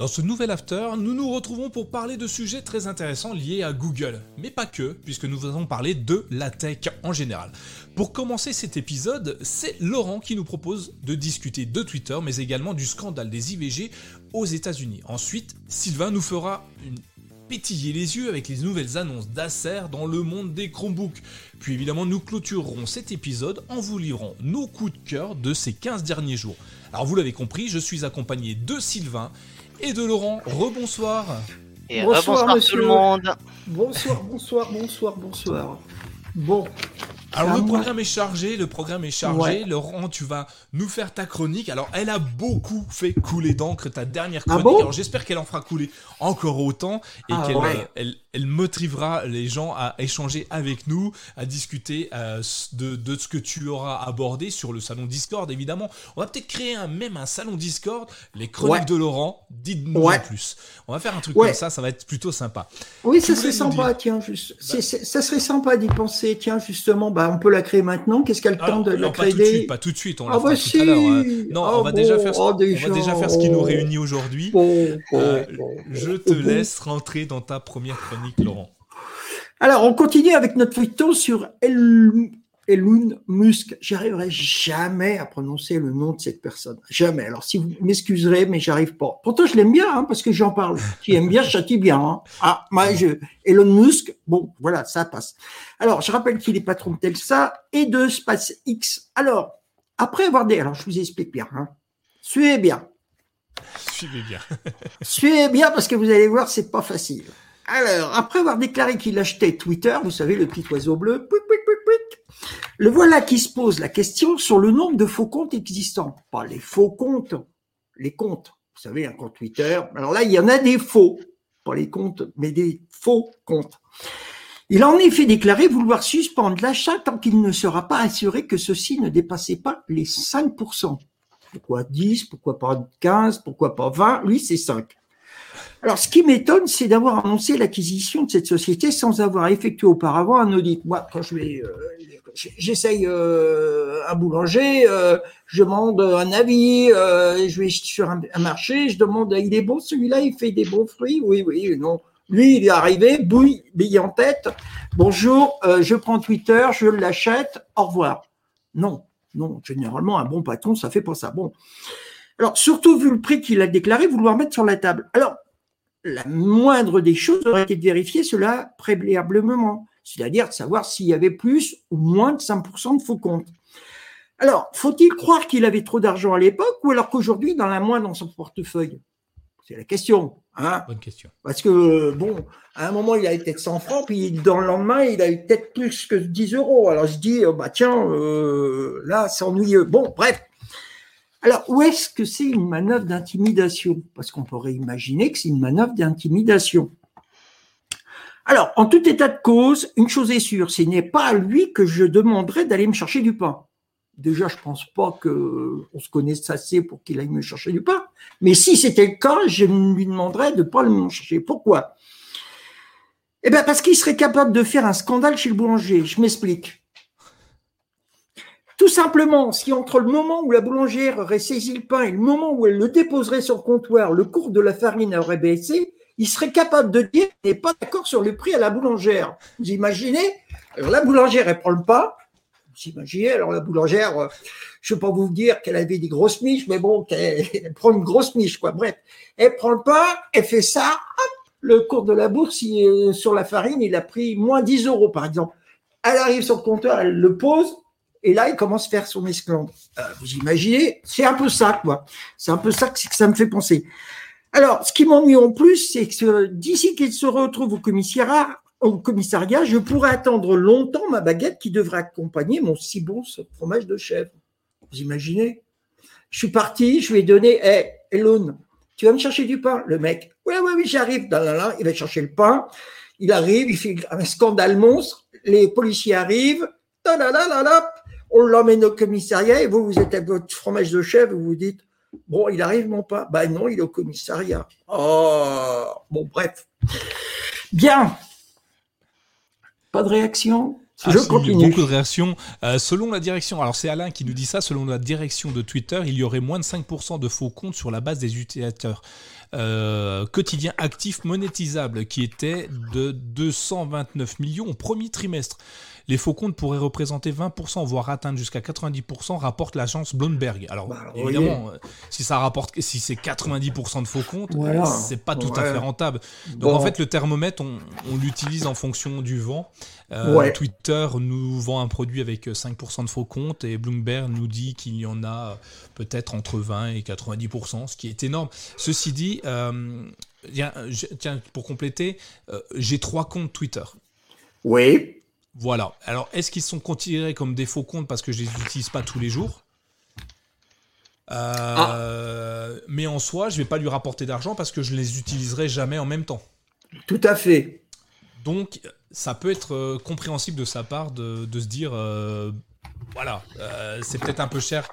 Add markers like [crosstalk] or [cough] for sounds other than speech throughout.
Dans ce nouvel after, nous nous retrouvons pour parler de sujets très intéressants liés à Google, mais pas que, puisque nous allons parler de la tech en général. Pour commencer cet épisode, c'est Laurent qui nous propose de discuter de Twitter, mais également du scandale des IVG aux États-Unis. Ensuite, Sylvain nous fera pétiller les yeux avec les nouvelles annonces d'Acer dans le monde des Chromebooks. Puis évidemment, nous clôturerons cet épisode en vous livrant nos coups de cœur de ces 15 derniers jours. Alors vous l'avez compris, je suis accompagné de Sylvain et de Laurent. Rebonsoir. Et bonsoir, tout le monde. Bonsoir, bonsoir, bonsoir, bonsoir. Bon. Alors le programme est chargé, le programme est chargé. Laurent, tu vas nous faire ta chronique. Alors elle a beaucoup fait couler d'encre ta dernière Ah chronique. bon? Alors j'espère qu'elle en fera couler encore autant et Ah qu'elle ouais. euh, elle, elle motivera les gens à échanger avec nous, à discuter euh, de, de ce que tu auras abordé sur le salon Discord évidemment. On va peut-être créer un, même un salon Discord, les chroniques Ouais. de Laurent. Dites-nous Ouais. en plus. On va faire un truc Ouais. comme ça, ça va être plutôt sympa. Oui, ça serait sympa, tiens, juste. c'est- ça serait sympa d'y penser. Tiens, justement, bah, on peut la créer maintenant. Qu'est-ce qu'elle tente de la non, pas créer tout de suite, pas tout de suite, on la Ah fera bah tout si. à l'heure. hein. Non, Ah on, va bon, déjà faire, ce- oh, on va déjà, déjà faire ce qui nous réunit aujourd'hui. Bon, bon, Euh, je te laisse rentrer dans ta première chronique, Laurent. Alors, on continue avec notre feuilleton sur El- Elon Musk. J'arriverai jamais à prononcer le nom de cette personne. Jamais. Alors, si vous m'excuserez, mais j'arrive pas. Pourtant, je l'aime bien, hein, parce que j'en parle. [laughs] Qui aime bien, châtie bien. hein. Ah, moi, je, Elon Musk, bon, voilà, ça passe. Alors, je rappelle qu'il est patron de Telsa et de SpaceX. Alors, après avoir des, alors, je vous explique bien, hein. Suivez bien. Suivez bien. Suivez bien parce que vous allez voir, c'est pas facile. Alors, après avoir déclaré qu'il achetait Twitter, vous savez, le petit oiseau bleu, le voilà qui se pose la question sur le nombre de faux comptes existants. Pas les faux comptes, les comptes. Vous savez, un compte Twitter. Alors là, il y en a des faux. Pas les comptes, mais des faux comptes. Il a en effet déclaré vouloir suspendre l'achat tant qu'il ne sera pas assuré que ceci ne dépassait pas les 5%. Pourquoi 10 Pourquoi pas 15 Pourquoi pas 20 Lui, c'est 5. Alors, ce qui m'étonne, c'est d'avoir annoncé l'acquisition de cette société sans avoir effectué auparavant un audit. Moi, quand je vais, euh, j'essaye euh, un boulanger, euh, je demande un avis, euh, je vais sur un, marché, je demande, il est bon celui-là, il fait des bons fruits? Oui, oui, non. Lui, il est arrivé, bouille, bille en tête. Bonjour, euh, je prends Twitter, je l'achète, au revoir. Non, non, généralement, un bon patron, ça fait pas ça. Bon. Alors, surtout vu le prix qu'il a déclaré vouloir mettre sur la table. Alors, la moindre des choses aurait été de vérifier cela préalablement, c'est-à-dire de savoir s'il y avait plus ou moins de 5% de faux comptes. Alors, faut-il croire qu'il avait trop d'argent à l'époque ou alors qu'aujourd'hui, il en a moins dans son portefeuille? C'est la question. Hein? Bonne question. Parce que, bon, à un moment, il avait peut-être 100 francs, puis dans le lendemain, il a eu peut-être plus que 10 euros. Alors, je dis, oh, bah tiens, euh, là, c'est ennuyeux. Bon, bref. Alors, où est-ce que c'est une manœuvre d'intimidation? Parce qu'on pourrait imaginer que c'est une manœuvre d'intimidation. Alors, en tout état de cause, une chose est sûre, ce n'est pas à lui que je demanderais d'aller me chercher du pain. Déjà, je pense pas que on se connaisse assez pour qu'il aille me chercher du pain. Mais si c'était le cas, je lui demanderais de ne pas le chercher. Pourquoi? Eh bien, parce qu'il serait capable de faire un scandale chez le boulanger. Je m'explique. Tout simplement, si entre le moment où la boulangère aurait saisi le pain et le moment où elle le déposerait sur le comptoir, le cours de la farine aurait baissé, il serait capable de dire qu'il n'est pas d'accord sur le prix à la boulangère. Vous imaginez Alors la boulangère, elle prend le pain. Vous imaginez Alors la boulangère, euh, je ne vais pas vous dire qu'elle avait des grosses miches, mais bon, qu'elle [laughs] elle prend une grosse miche, quoi. Bref, elle prend le pain, elle fait ça, hop, le cours de la bourse euh, sur la farine, il a pris moins 10 euros, par exemple. Elle arrive sur le comptoir, elle le pose, et là, il commence à faire son esclandre. Euh, vous imaginez C'est un peu ça, quoi. C'est un peu ça que, ça me fait penser. Alors, ce qui m'ennuie en plus, c'est que d'ici qu'il se retrouve au commissariat, commissariat, je pourrais attendre longtemps ma baguette qui devrait accompagner mon si bon fromage de chèvre. Vous imaginez? Je suis parti, je lui ai donné, hé, Elon, tu vas me chercher du pain? Le mec, oui, oui, oui, j'arrive. Il va chercher le pain. Il arrive, il fait un scandale monstre. Les policiers arrivent. Ta on l'emmène au commissariat et vous, vous êtes avec votre fromage de chèvre, vous vous dites, bon, il arrive mon pain. Ben non, il est au commissariat. Oh, bon, bref. Bien. Pas de réaction? Je continue. Beaucoup de réactions. Euh, selon la direction, alors c'est Alain qui nous dit ça, selon la direction de Twitter, il y aurait moins de 5% de faux comptes sur la base des utilisateurs euh, quotidiens actifs monétisables qui étaient de 229 millions au premier trimestre. Les faux comptes pourraient représenter 20%, voire atteindre jusqu'à 90%, rapporte l'agence Bloomberg. Alors, bah, évidemment, euh, si ça rapporte, si c'est 90% de faux comptes, c'est pas tout à fait rentable. Donc, en fait, le thermomètre, on, l'utilise en fonction du vent. Euh, Twitter nous vend un produit avec 5% de faux comptes et Bloomberg nous dit qu'il y en a peut-être entre 20 et 90%, ce qui est énorme. Ceci dit, euh, tiens, pour compléter, j'ai trois comptes Twitter. Oui. Voilà. Alors, est-ce qu'ils sont considérés comme des faux comptes parce que je les utilise pas tous les jours? Euh, ah. Mais en soi, je vais pas lui rapporter d'argent parce que je les utiliserai jamais en même temps. Tout à fait. Donc, ça peut être euh, compréhensible de sa part de, se dire, euh, voilà, c'est peut-être un peu cher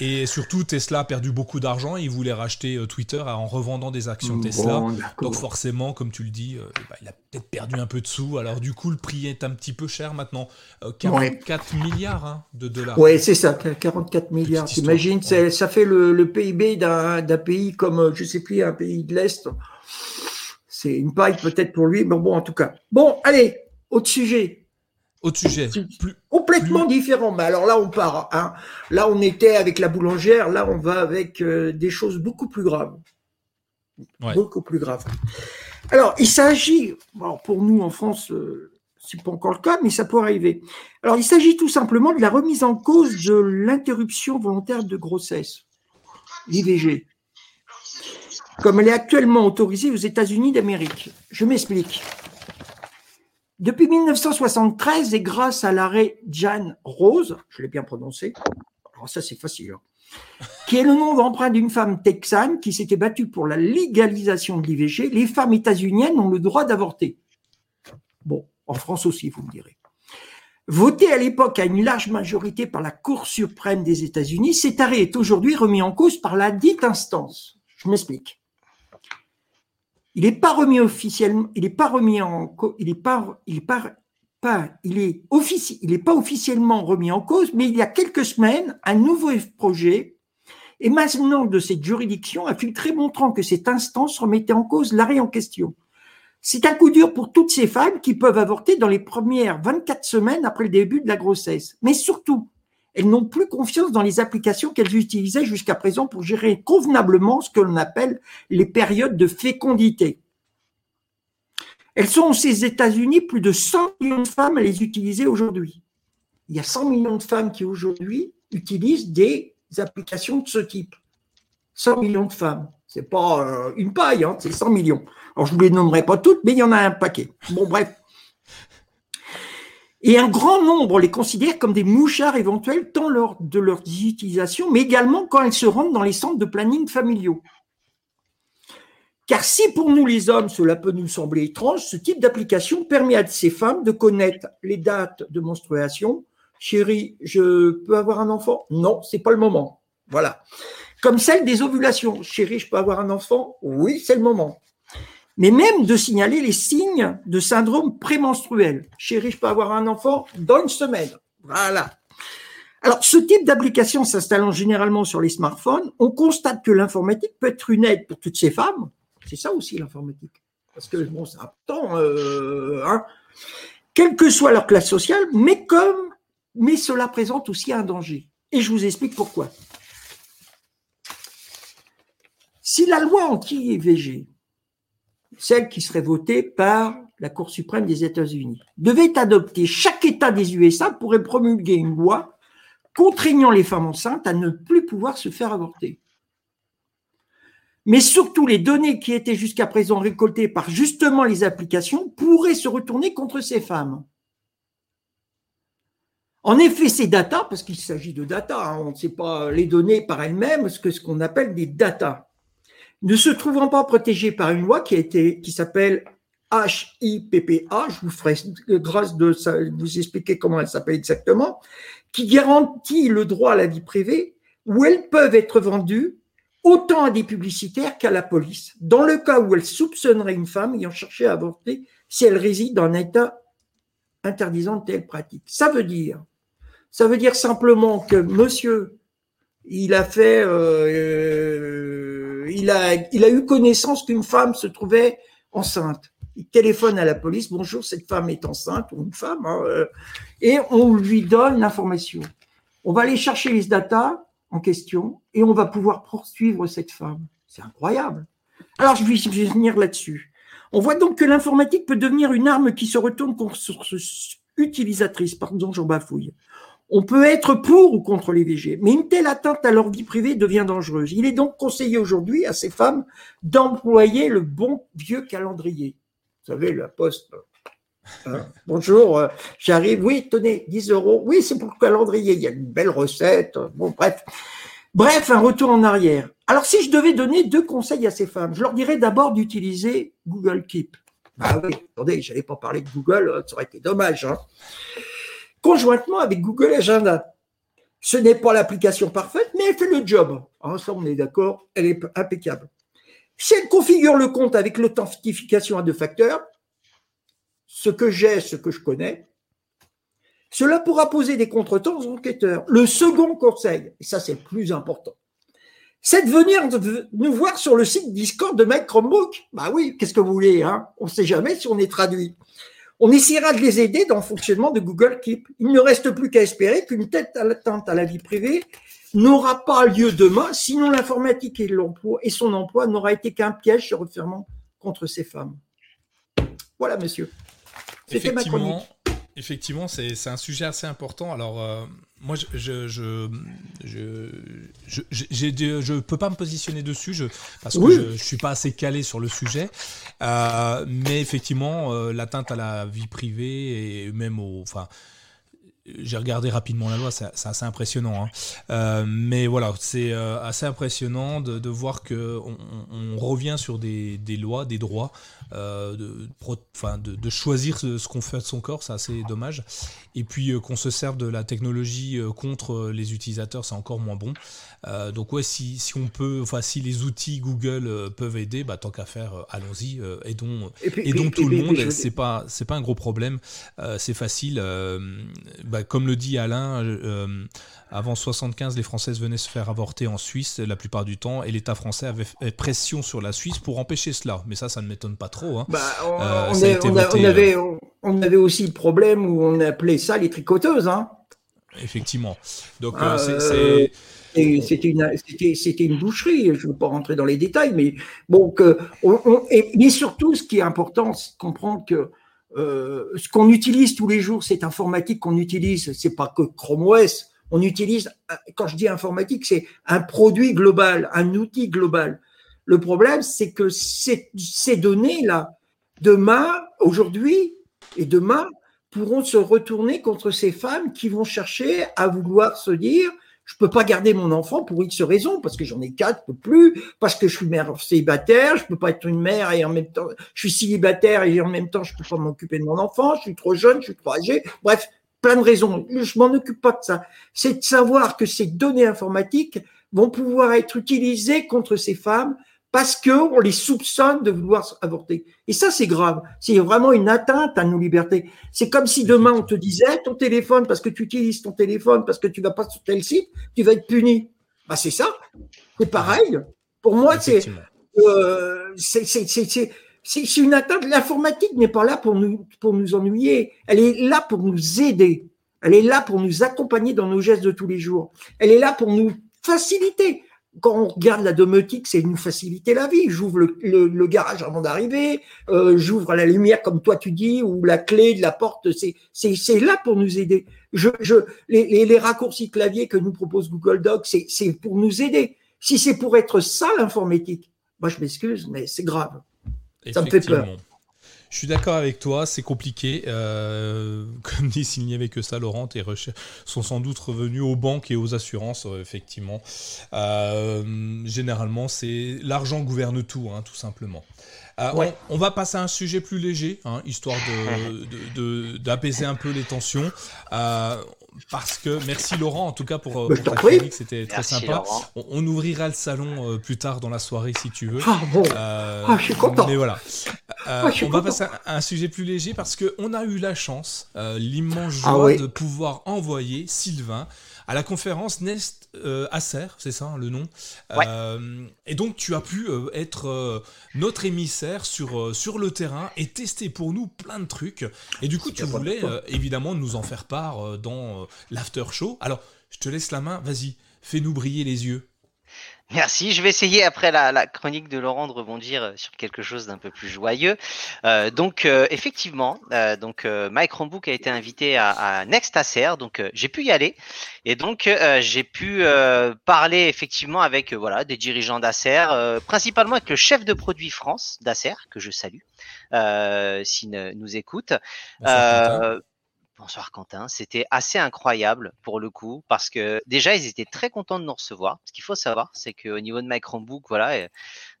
et surtout, Tesla a perdu beaucoup d'argent il voulait racheter euh, Twitter en revendant des actions Tesla. Donc forcément, comme tu le dis, euh, bah, il a peut-être perdu un peu de sous. Alors du coup, le prix est un petit peu cher maintenant. 44 euh, milliards hein, de dollars. Oui, c'est ça, 44 milliards. T'imagines, ça fait le, PIB d'un pays comme, je sais plus, un pays de l'Est. C'est une paille peut-être pour lui, mais bon, en tout cas. Bon, allez, autre sujet. Autre sujet. Plus, complètement différent. Mais alors là, on part. Hein. Là, on était avec la boulangère. Là, on va avec euh, des choses beaucoup plus graves. Beaucoup plus graves. Alors, il s'agit, pour nous en France, ce euh, c'est pas encore le cas, mais ça peut arriver. Alors, il s'agit tout simplement de la remise en cause de l'interruption volontaire de grossesse, l'IVG, comme elle est actuellement autorisée aux États-Unis d'Amérique. Je m'explique. Depuis 1973, et grâce à l'arrêt Jan Rose, je l'ai bien prononcé, alors ça c'est facile, hein, qui est le nom d'emprunt d'une femme texane qui s'était battue pour la légalisation de l'IVG, les femmes états-uniennes ont le droit d'avorter. Bon, en France aussi, vous me direz. Voté à l'époque à une large majorité par la Cour suprême des États-Unis, cet arrêt est aujourd'hui remis en cause par la dite instance. Je m'explique. Il n'est pas remis officiellement, il n'est pas remis en, il il il n'est pas officiellement remis en cause, mais il y a quelques semaines, un nouveau projet émanant de cette juridiction a filtré montrant que cette instance remettait en cause l'arrêt en question. C'est un coup dur pour toutes ces femmes qui peuvent avorter dans les premières 24 semaines après le début de la grossesse. Mais surtout, elles n'ont plus confiance dans les applications qu'elles utilisaient jusqu'à présent pour gérer convenablement ce que l'on appelle les périodes de fécondité. Elles sont aux États-Unis plus de 100 millions de femmes à les utiliser aujourd'hui. Il y a 100 millions de femmes qui aujourd'hui utilisent des applications de ce type. 100 millions de femmes. C'est pas euh, une paille, hein, c'est 100 millions. Alors je ne les nommerai pas toutes, mais il y en a un paquet. Bon bref. Et un grand nombre les considère comme des mouchards éventuels tant lors de leur utilisation, mais également quand elles se rendent dans les centres de planning familiaux. Car si pour nous les hommes, cela peut nous sembler étrange, ce type d'application permet à ces femmes de connaître les dates de menstruation. Chérie, je peux avoir un enfant? Non, c'est pas le moment. Voilà. Comme celle des ovulations. Chérie, je peux avoir un enfant? Oui, c'est le moment mais même de signaler les signes de syndrome prémenstruel. Chérie, je peux avoir un enfant dans une semaine. Voilà. Alors, ce type d'application s'installant généralement sur les smartphones, on constate que l'informatique peut être une aide pour toutes ces femmes. C'est ça aussi l'informatique. Parce que, bon, c'est important, euh, hein, quelle que soit leur classe sociale, mais comme, mais cela présente aussi un danger. Et je vous explique pourquoi. Si la loi anti-IVG celle qui serait votée par la Cour suprême des États-Unis, devait adopter, chaque État des USA pourrait promulguer une loi contraignant les femmes enceintes à ne plus pouvoir se faire avorter. Mais surtout, les données qui étaient jusqu'à présent récoltées par justement les applications pourraient se retourner contre ces femmes. En effet, ces data, parce qu'il s'agit de data, hein, on ne sait pas les données par elles-mêmes, ce qu'on appelle des data ne se trouvant pas protégé par une loi qui s'appelle HIPPA, je vous ferai grâce de vous expliquer comment elle s'appelle exactement, qui garantit le droit à la vie privée, où elles peuvent être vendues autant à des publicitaires qu'à la police, dans le cas où elles soupçonneraient une femme ayant cherché à avorter si elle réside dans un État interdisant de telles pratiques. Ça veut dire, ça veut dire simplement que monsieur, il a fait, euh, il a, eu connaissance qu'une femme se trouvait enceinte. Il téléphone à la police, bonjour, cette femme est enceinte, ou une femme, hein, euh, et on lui donne l'information. On va aller chercher les data en question et on va pouvoir poursuivre cette femme. C'est incroyable. Alors, je vais, venir là-dessus. On voit donc que l'informatique peut devenir une arme qui se retourne contre utilisatrice. Pardon, j'en bafouille. On peut être pour ou contre les VG, mais une telle atteinte à leur vie privée devient dangereuse. Il est donc conseillé aujourd'hui à ces femmes d'employer le bon vieux calendrier. Vous savez, la poste. Hein. Bonjour, euh, j'arrive. Oui, tenez, 10 euros. Oui, c'est pour le calendrier. Il y a une belle recette. Bon, bref. Bref, un retour en arrière. Alors, si je devais donner deux conseils à ces femmes, je leur dirais d'abord d'utiliser Google Keep. Ah oui, attendez, j'allais pas parler de Google, hein, ça aurait été dommage. Hein. Conjointement avec Google Agenda. Ce n'est pas l'application parfaite, mais elle fait le job. Ah, ça, on est d'accord, elle est impeccable. Si elle configure le compte avec l'authentification à deux facteurs, ce que j'ai, ce que je connais, cela pourra poser des contretemps aux enquêteurs. Le second conseil, et ça c'est le plus important, c'est de venir nous voir sur le site Discord de Mike Chromebook. Bah oui, qu'est-ce que vous voulez, hein? On ne sait jamais si on est traduit. On essaiera de les aider dans le fonctionnement de Google Keep. Il ne reste plus qu'à espérer qu'une tête atteinte à la vie privée n'aura pas lieu demain, sinon l'informatique et l'emploi et son emploi n'aura été qu'un piège se refermant contre ces femmes. Voilà, monsieur. C'était ma chronique. Effectivement, c'est un sujet assez important. Alors, euh, moi, je je je, je, je, peux pas me positionner dessus je, parce que je, je suis pas assez calé sur le sujet. Euh, mais effectivement, euh, l'atteinte à la vie privée et même au, enfin, j'ai regardé rapidement la loi, c'est assez impressionnant. Hein. Euh, mais voilà, c'est assez impressionnant de, voir que on, revient sur des, lois, des droits, euh, de, de, choisir ce, qu'on fait de son corps, c'est assez dommage. Et puis qu'on se serve de la technologie contre les utilisateurs, c'est encore moins bon. donc ouais, si, si, on peut, enfin si les outils Google peuvent aider, bah, tant qu'à faire, allons-y, aidons, aidons tout le monde. C'est pas c'est pas un gros problème, c'est facile. Bah, comme le dit Alain, euh, avant 75, les Françaises venaient se faire avorter en Suisse la plupart du temps, et l'État français avait fait pression sur la Suisse pour empêcher cela. Mais ça, ça ne m'étonne pas trop. On, avait, aussi le problème où on appelait ça les tricoteuses. Hein. Effectivement. Donc ah, euh, C'était une, boucherie, je ne veux pas rentrer dans les détails, mais bon, que, mais surtout, ce qui est important, c'est de comprendre que euh, ce qu'on utilise tous les jours, cette informatique qu'on utilise, c'est pas que Chrome OS. On utilise, quand je dis informatique, c'est un produit global, un outil global. Le problème, c'est que ces, données-là, demain, aujourd'hui et demain, pourront se retourner contre ces femmes qui vont chercher à vouloir se dire, je peux pas garder mon enfant pour X raisons, parce que j'en ai quatre, je peux plus, parce que je suis mère célibataire, je peux pas être une mère et en même temps, je suis célibataire et en même temps, je peux pas m'occuper de mon enfant, je suis trop jeune, je suis trop âgé. Bref, plein de raisons. Je m'en occupe pas de ça. C'est de savoir que ces données informatiques vont pouvoir être utilisées contre ces femmes parce qu'on les soupçonne de vouloir avorter. Et ça, c'est grave. C'est vraiment une atteinte à nos libertés. C'est comme si demain on te disait ton téléphone, parce que tu utilises ton téléphone, parce que tu vas pas sur tel site, tu vas être puni. Bah, c'est ça. C'est pareil. Pour moi, c'est euh, c'est une atteinte. L'informatique n'est pas là pour nous, pour nous ennuyer. Elle est là pour nous aider. Elle est là pour nous accompagner dans nos gestes de tous les jours. Elle est là pour nous faciliter quand on regarde la domotique, c'est nous faciliter la vie. J'ouvre le, garage avant d'arriver, euh, j'ouvre la lumière comme toi tu dis, ou la clé de la porte. C'est là pour nous aider. Je, les, raccourcis clavier que nous propose Google Doc, c'est pour nous aider. Si c'est pour être ça l'informatique, moi je m'excuse, mais c'est grave. Ça me fait peur. Je suis d'accord avec toi, c'est compliqué. Euh, [laughs] comme dit, s'il n'y avait que ça, Laurent, tes recherches sont sans doute revenus aux banques et aux assurances, euh, effectivement. Euh, généralement, c'est l'argent gouverne tout, hein, tout simplement. on, va passer à un sujet plus léger, hein, histoire d'apaiser de, de, un peu les tensions parce que merci Laurent en tout cas pour, pour ta chronique, c'était très sympa. On, ouvrira le salon plus tard dans la soirée si tu veux. Ah bon, ah, je suis content. Mais voilà. Euh, on va passer à un sujet plus léger parce qu'on a eu la chance, l'immense ah joie de pouvoir envoyer Sylvain à la conférence Nest euh, Acer, c'est ça hein, le nom. Euh, et donc tu as pu euh, être notre émissaire sur, sur le terrain et tester pour nous plein de trucs. Et du coup tu voulais évidemment nous en faire part dans l'after show. Alors je te laisse la main, vas-y, fais-nous briller les yeux. Merci. Je vais essayer après la, chronique de Laurent de rebondir euh, sur quelque chose d'un peu plus joyeux. Euh, donc euh, effectivement, donc Mike Rombook a été invité à, à Next Acer, donc j'ai pu y aller et donc j'ai pu parler effectivement avec voilà des dirigeants d'Acer, principalement avec le chef de produit France d'Acer que je salue s'il nous écoute. Bonsoir Quentin, c'était assez incroyable pour le coup parce que déjà ils étaient très contents de nous recevoir. Ce qu'il faut savoir, c'est qu'au niveau de My Chromebook, voilà,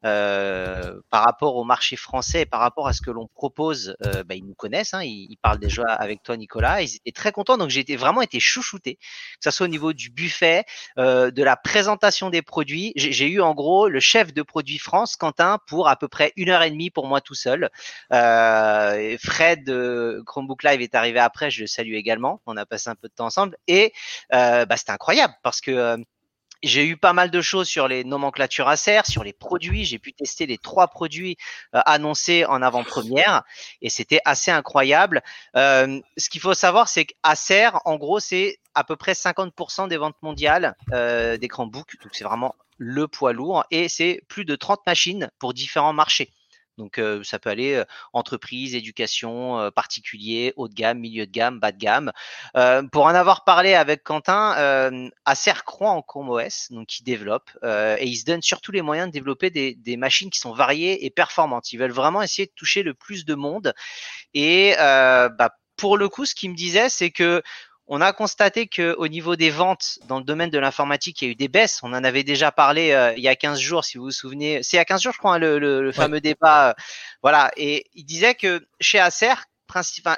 euh, par rapport au marché français par rapport à ce que l'on propose, euh, bah, ils nous connaissent, hein, ils, parlent déjà avec toi Nicolas, ils étaient très contents, donc j'ai été, vraiment été chouchouté, que ce soit au niveau du buffet, euh, de la présentation des produits. J'ai eu en gros le chef de produit France, Quentin, pour à peu près une heure et demie pour moi tout seul. Euh, Fred de Chromebook Live est arrivé après, je le salue également, on a passé un peu de temps ensemble, et euh, bah, c'était incroyable parce que j'ai eu pas mal de choses sur les nomenclatures Acer, sur les produits. J'ai pu tester les trois produits euh, annoncés en avant-première et c'était assez incroyable. Euh, ce qu'il faut savoir, c'est qu'Acer, en gros, c'est à peu près 50% des ventes mondiales euh, d'écran book. Donc c'est vraiment le poids lourd et c'est plus de 30 machines pour différents marchés. Donc ça peut aller entreprise, éducation, particulier, haut de gamme, milieu de gamme, bas de gamme. pour en avoir parlé avec Quentin, Acer croit en Chrome OS, donc qui développe et il se donne surtout les moyens de développer des, des, machines qui sont variées et performantes. Ils veulent vraiment essayer de toucher le plus de monde et bah, pour le coup, ce qu'il me disait, c'est que on a constaté que au niveau des ventes dans le domaine de l'informatique, il y a eu des baisses. On en avait déjà parlé euh, il y a 15 jours, si vous vous souvenez. C'est il y a 15 jours, je crois, hein, le, fameux débat. Euh, voilà. Et il disait que chez Acer,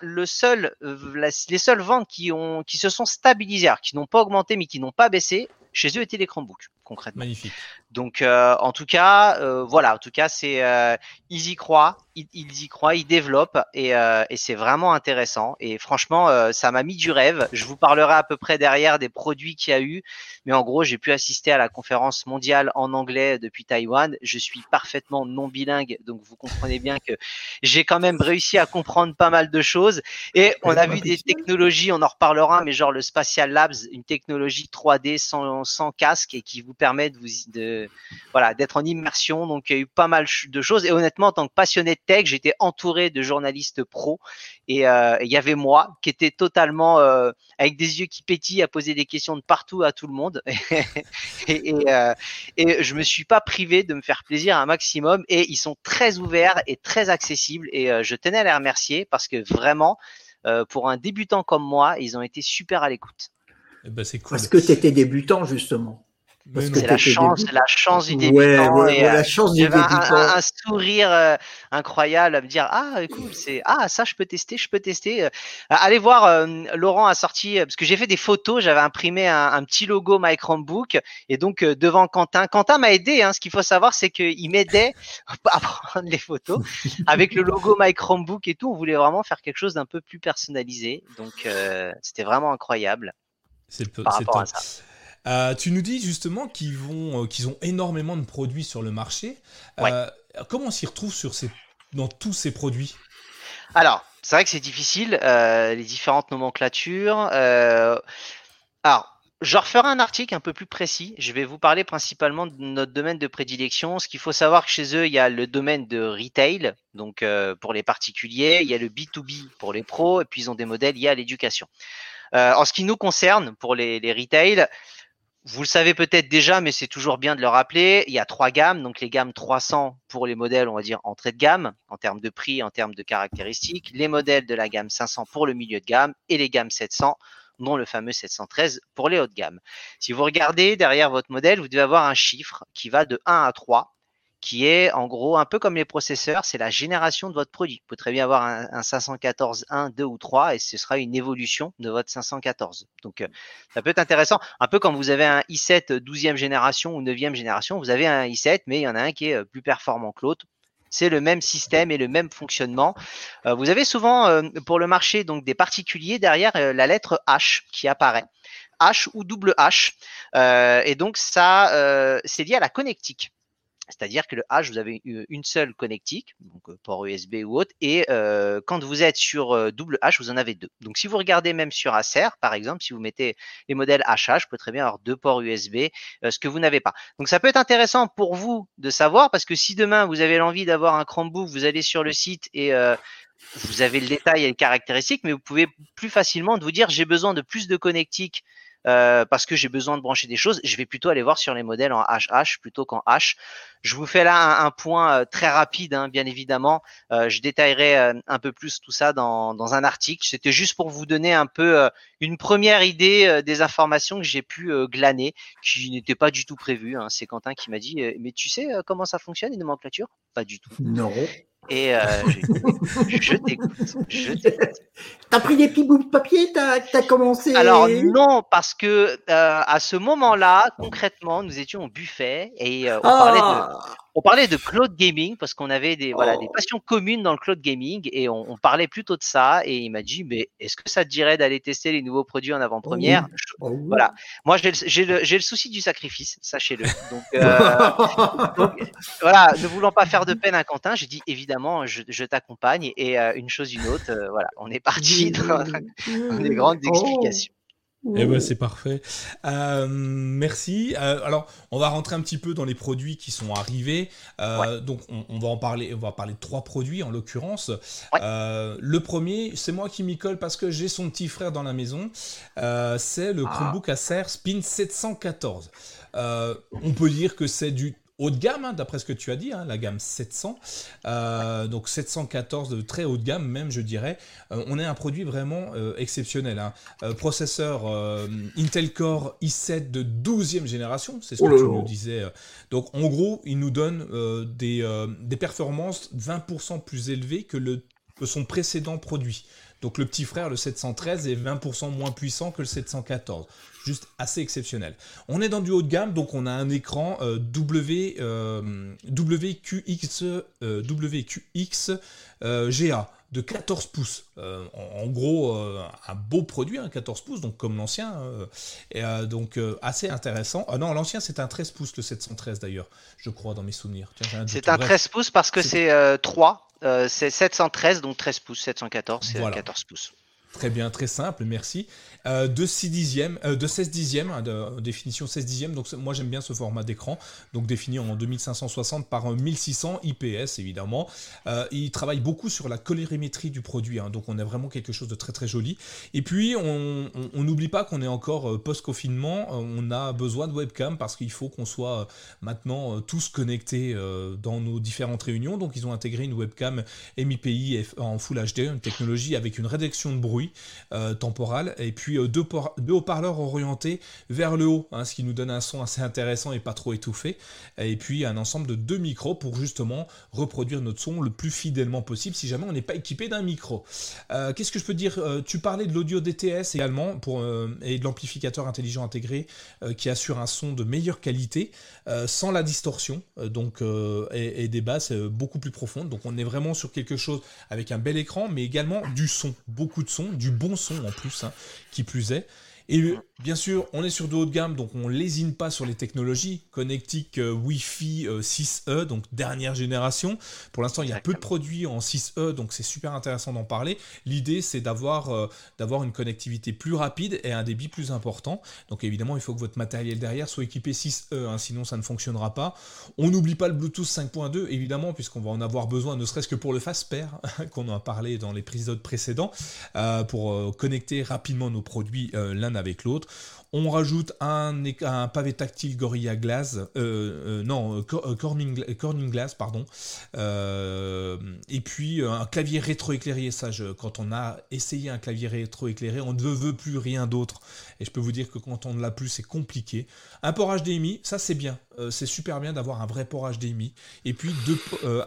le seul, euh, les seules ventes qui ont, qui se sont stabilisées, qui n'ont pas augmenté mais qui n'ont pas baissé, chez eux étaient les Chromebooks concrètement. Magnifique. Donc, euh, en tout cas, euh, voilà, en tout cas, c'est euh, ils y croient, ils, y croient, ils développent et, euh, et c'est vraiment intéressant. Et franchement, euh, ça m'a mis du rêve. Je vous parlerai à peu près derrière des produits qu'il y a eu, mais en gros, j'ai pu assister à la conférence mondiale en anglais depuis Taïwan. Je suis parfaitement non bilingue, donc vous comprenez bien que j'ai quand même réussi à comprendre pas mal de choses. Et on a vu des technologies, on en reparlera, mais genre le Spatial Labs, une technologie 3D sans, sans casque et qui vous permet de vous de voilà, d'être en immersion. Donc, il y a eu pas mal de choses. Et honnêtement, en tant que passionné de tech, j'étais entouré de journalistes pros. Et euh, il y avait moi qui était totalement euh, avec des yeux qui pétillent à poser des questions de partout à tout le monde. [laughs] et, et, euh, et, je me suis pas privé de me faire plaisir un maximum. Et ils sont très ouverts et très accessibles. Et je tenais à les remercier parce que vraiment, pour un débutant comme moi, ils ont été super à l'écoute. Eh ben, c'est cool. Parce que tu étais débutant, justement. C'est la chance, la chance du débutant. Ouais, la chance du débutant. Un, un, sourire euh, incroyable à me dire ah écoute c'est ah ça je peux tester, je peux tester. Euh, allez voir euh, Laurent a sorti parce que j'ai fait des photos, j'avais imprimé un, petit logo My Chromebook et donc devant Quentin. Quentin m'a aidé. Hein, ce qu'il faut savoir c'est qu'il m'aidait [laughs] à prendre les photos avec le logo My Chromebook et tout. On voulait vraiment faire quelque chose d'un peu plus personnalisé. Donc c'était vraiment incroyable. C'est par rapport à ça. Euh, tu nous dis justement qu'ils vont, euh, qu'ils ont énormément de produits sur le marché. Euh, comment on s'y retrouve sur ces, dans tous ces produits? Alors, c'est vrai que c'est difficile, les différentes nomenclatures. alors, je referai un article un peu plus précis. Je vais vous parler principalement de notre domaine de prédilection. Ce qu'il faut savoir que chez eux, il y a le domaine de retail, donc pour les particuliers, il y a le B2B pour les pros, et puis ils ont des modèles liés à l'éducation. en ce qui nous concerne, pour les, les retail, vous le savez peut-être déjà, mais c'est toujours bien de le rappeler. Il y a trois gammes, donc les gammes 300 pour les modèles, on va dire entrée de gamme, en termes de prix, en termes de caractéristiques. Les modèles de la gamme 500 pour le milieu de gamme et les gammes 700, dont le fameux 713 pour les hautes de gamme. Si vous regardez derrière votre modèle, vous devez avoir un chiffre qui va de 1 à 3 qui est en gros un peu comme les processeurs, c'est la génération de votre produit. Vous pouvez très bien avoir un, 514 1, 2 ou 3 et ce sera une évolution de votre 514. Donc euh, ça peut être intéressant, un peu comme vous avez un i7 12e génération ou 9e génération, vous avez un i7 mais il y en a un qui est euh, plus performant que l'autre. c'est le même système et le même fonctionnement. vous avez souvent pour le marché donc des particuliers derrière la lettre H qui apparaît. H ou double H. et donc ça, c'est lié à la connectique. C'est-à-dire que le H, vous avez une seule connectique, donc euh, port USB ou autre, et euh, quand vous êtes sur euh, double H, vous en avez deux. Donc si vous regardez même sur Acer, par exemple, si vous mettez les modèles HH, vous pouvez très bien avoir deux ports USB, ce que vous n'avez pas. Donc ça peut être intéressant pour vous de savoir, parce que si demain vous avez l'envie d'avoir un Chromebook, vous allez sur le site et vous avez le détail et les caractéristiques, mais vous pouvez plus facilement vous dire j'ai besoin de plus de connectiques euh, parce que j'ai besoin de brancher des choses, je vais plutôt aller voir sur les modèles en HH plutôt qu'en H. Je vous fais là un, point euh, très rapide, hein, bien évidemment. Euh, je détaillerai un peu plus tout ça dans, dans un article. C'était juste pour vous donner un peu une première idée des informations que j'ai pu glaner, qui n'étaient pas du tout prévues. Hein. C'est Quentin qui m'a dit, mais tu sais comment ça fonctionne une nomenclature? Pas du tout. Non. Et euh, je, t'écoute. Je t'écoute. T'as pris des petits bouts de papier T'as as commencé Alors non, parce que euh, à ce moment-là, concrètement, nous étions au buffet et euh, on parlait de ah on parlait de cloud gaming parce qu'on avait des, voilà, des oh. passions communes dans le cloud gaming et on, parlait plutôt de ça. Et il m'a dit, mais est-ce que ça te dirait d'aller tester les nouveaux produits en avant-première? oh oh Voilà. Moi, j'ai le, le, souci du sacrifice, sachez-le. Donc, euh, [laughs] voilà, ne voulant pas faire de peine à Quentin, j'ai dit évidemment, je, t'accompagne et euh, une chose une autre, euh, voilà, on est parti dans, [laughs] dans des grandes explications. Eh ben c'est parfait. Euh, merci. Euh, alors on va rentrer un petit peu dans les produits qui sont arrivés. Euh, donc on, va en parler. On va parler de trois produits en l'occurrence. le premier, c'est moi qui m'y colle parce que j'ai son petit frère dans la maison. c'est le ah. Chromebook Acer Spin 714. on peut dire que c'est du haut de gamme, hein, d'après ce que tu as dit, hein, la gamme 700, euh, donc 714 de très haut de gamme même, je dirais. Euh, on est un produit vraiment euh, exceptionnel. Hein. processeur Intel Core i7 de 12e génération, c'est ce que oh tu nous disais. Donc en gros, il nous donne des, des, performances 20% plus élevées que, le, que son précédent produit. Donc le petit frère, le 713, est 20% moins puissant que le 714 juste assez exceptionnel. On est dans du haut de gamme, donc on a un écran euh, euh, de 14 pouces. En, gros, un beau produit, un 14 pouces, donc comme l'ancien, et donc assez intéressant. Ah non, l'ancien c'est un 13 pouces, le 713 d'ailleurs, je crois dans mes souvenirs. C'est un 13 pouces parce que c'est 3, c'est 713, donc 13 pouces, 714 c'est 14 pouces. Très bien, très simple, merci. Euh, de 6 dixièmes, euh, de 16 dixièmes, hein, définition 16 dixièmes. Donc moi j'aime bien ce format d'écran, donc défini en 2560 par 1600 IPS évidemment. Euh, il travaille beaucoup sur la colorimétrie du produit, hein, donc on a vraiment quelque chose de très très joli. Et puis on n'oublie pas qu'on est encore post-confinement, on a besoin de webcam parce qu'il faut qu'on soit maintenant tous connectés dans nos différentes réunions. Donc ils ont intégré une webcam MIPI en Full HD, une technologie avec une réduction de bruit temporale et puis euh, deux, haut-parleurs orientés vers le haut, hein, ce qui nous donne un son assez intéressant et pas trop étouffé. Et puis un ensemble de deux micros pour justement reproduire notre son le plus fidèlement possible si jamais on n'est pas équipé d'un micro. Euh, qu'est-ce que je peux dire euh, Tu parlais de l'audio DTS également pour, et de l'amplificateur intelligent intégré qui assure un son de meilleure qualité sans la distorsion donc, et, des basses beaucoup plus profondes. Donc on est vraiment sur quelque chose avec un bel écran mais également du son, beaucoup de son, du bon son en plus, hein, qui plus est. bien sûr, on est sur de haut de gamme, donc on lésine pas sur les technologies. Connectic euh, Wi-Fi 6E, euh, donc dernière génération. Pour l'instant, il y a peu de produits en 6E, donc c'est super intéressant d'en parler. L'idée, c'est d'avoir euh, d'avoir une connectivité plus rapide et un débit plus important. Donc évidemment, il faut que votre matériel derrière soit équipé 6E, hein, sinon ça ne fonctionnera pas. On n'oublie pas le Bluetooth 5.2, évidemment, puisqu'on va en avoir besoin, ne serait-ce que pour le FastPair, qu'on en a parlé dans les épisodes précédents, pour connecter rapidement nos produits l'un avec l'autre. On rajoute un, pavé tactile Gorilla Glass, euh, euh, non, euh, Corning, Corning, Glass, pardon, et puis un clavier rétroéclairé. Ça, quand on a essayé un clavier rétroéclairé, on ne veut plus rien d'autre. Et je peux vous dire que quand on ne l'a plus, c'est compliqué. Un port HDMI, ça c'est bien. c'est super bien d'avoir un vrai port HDMI. Et puis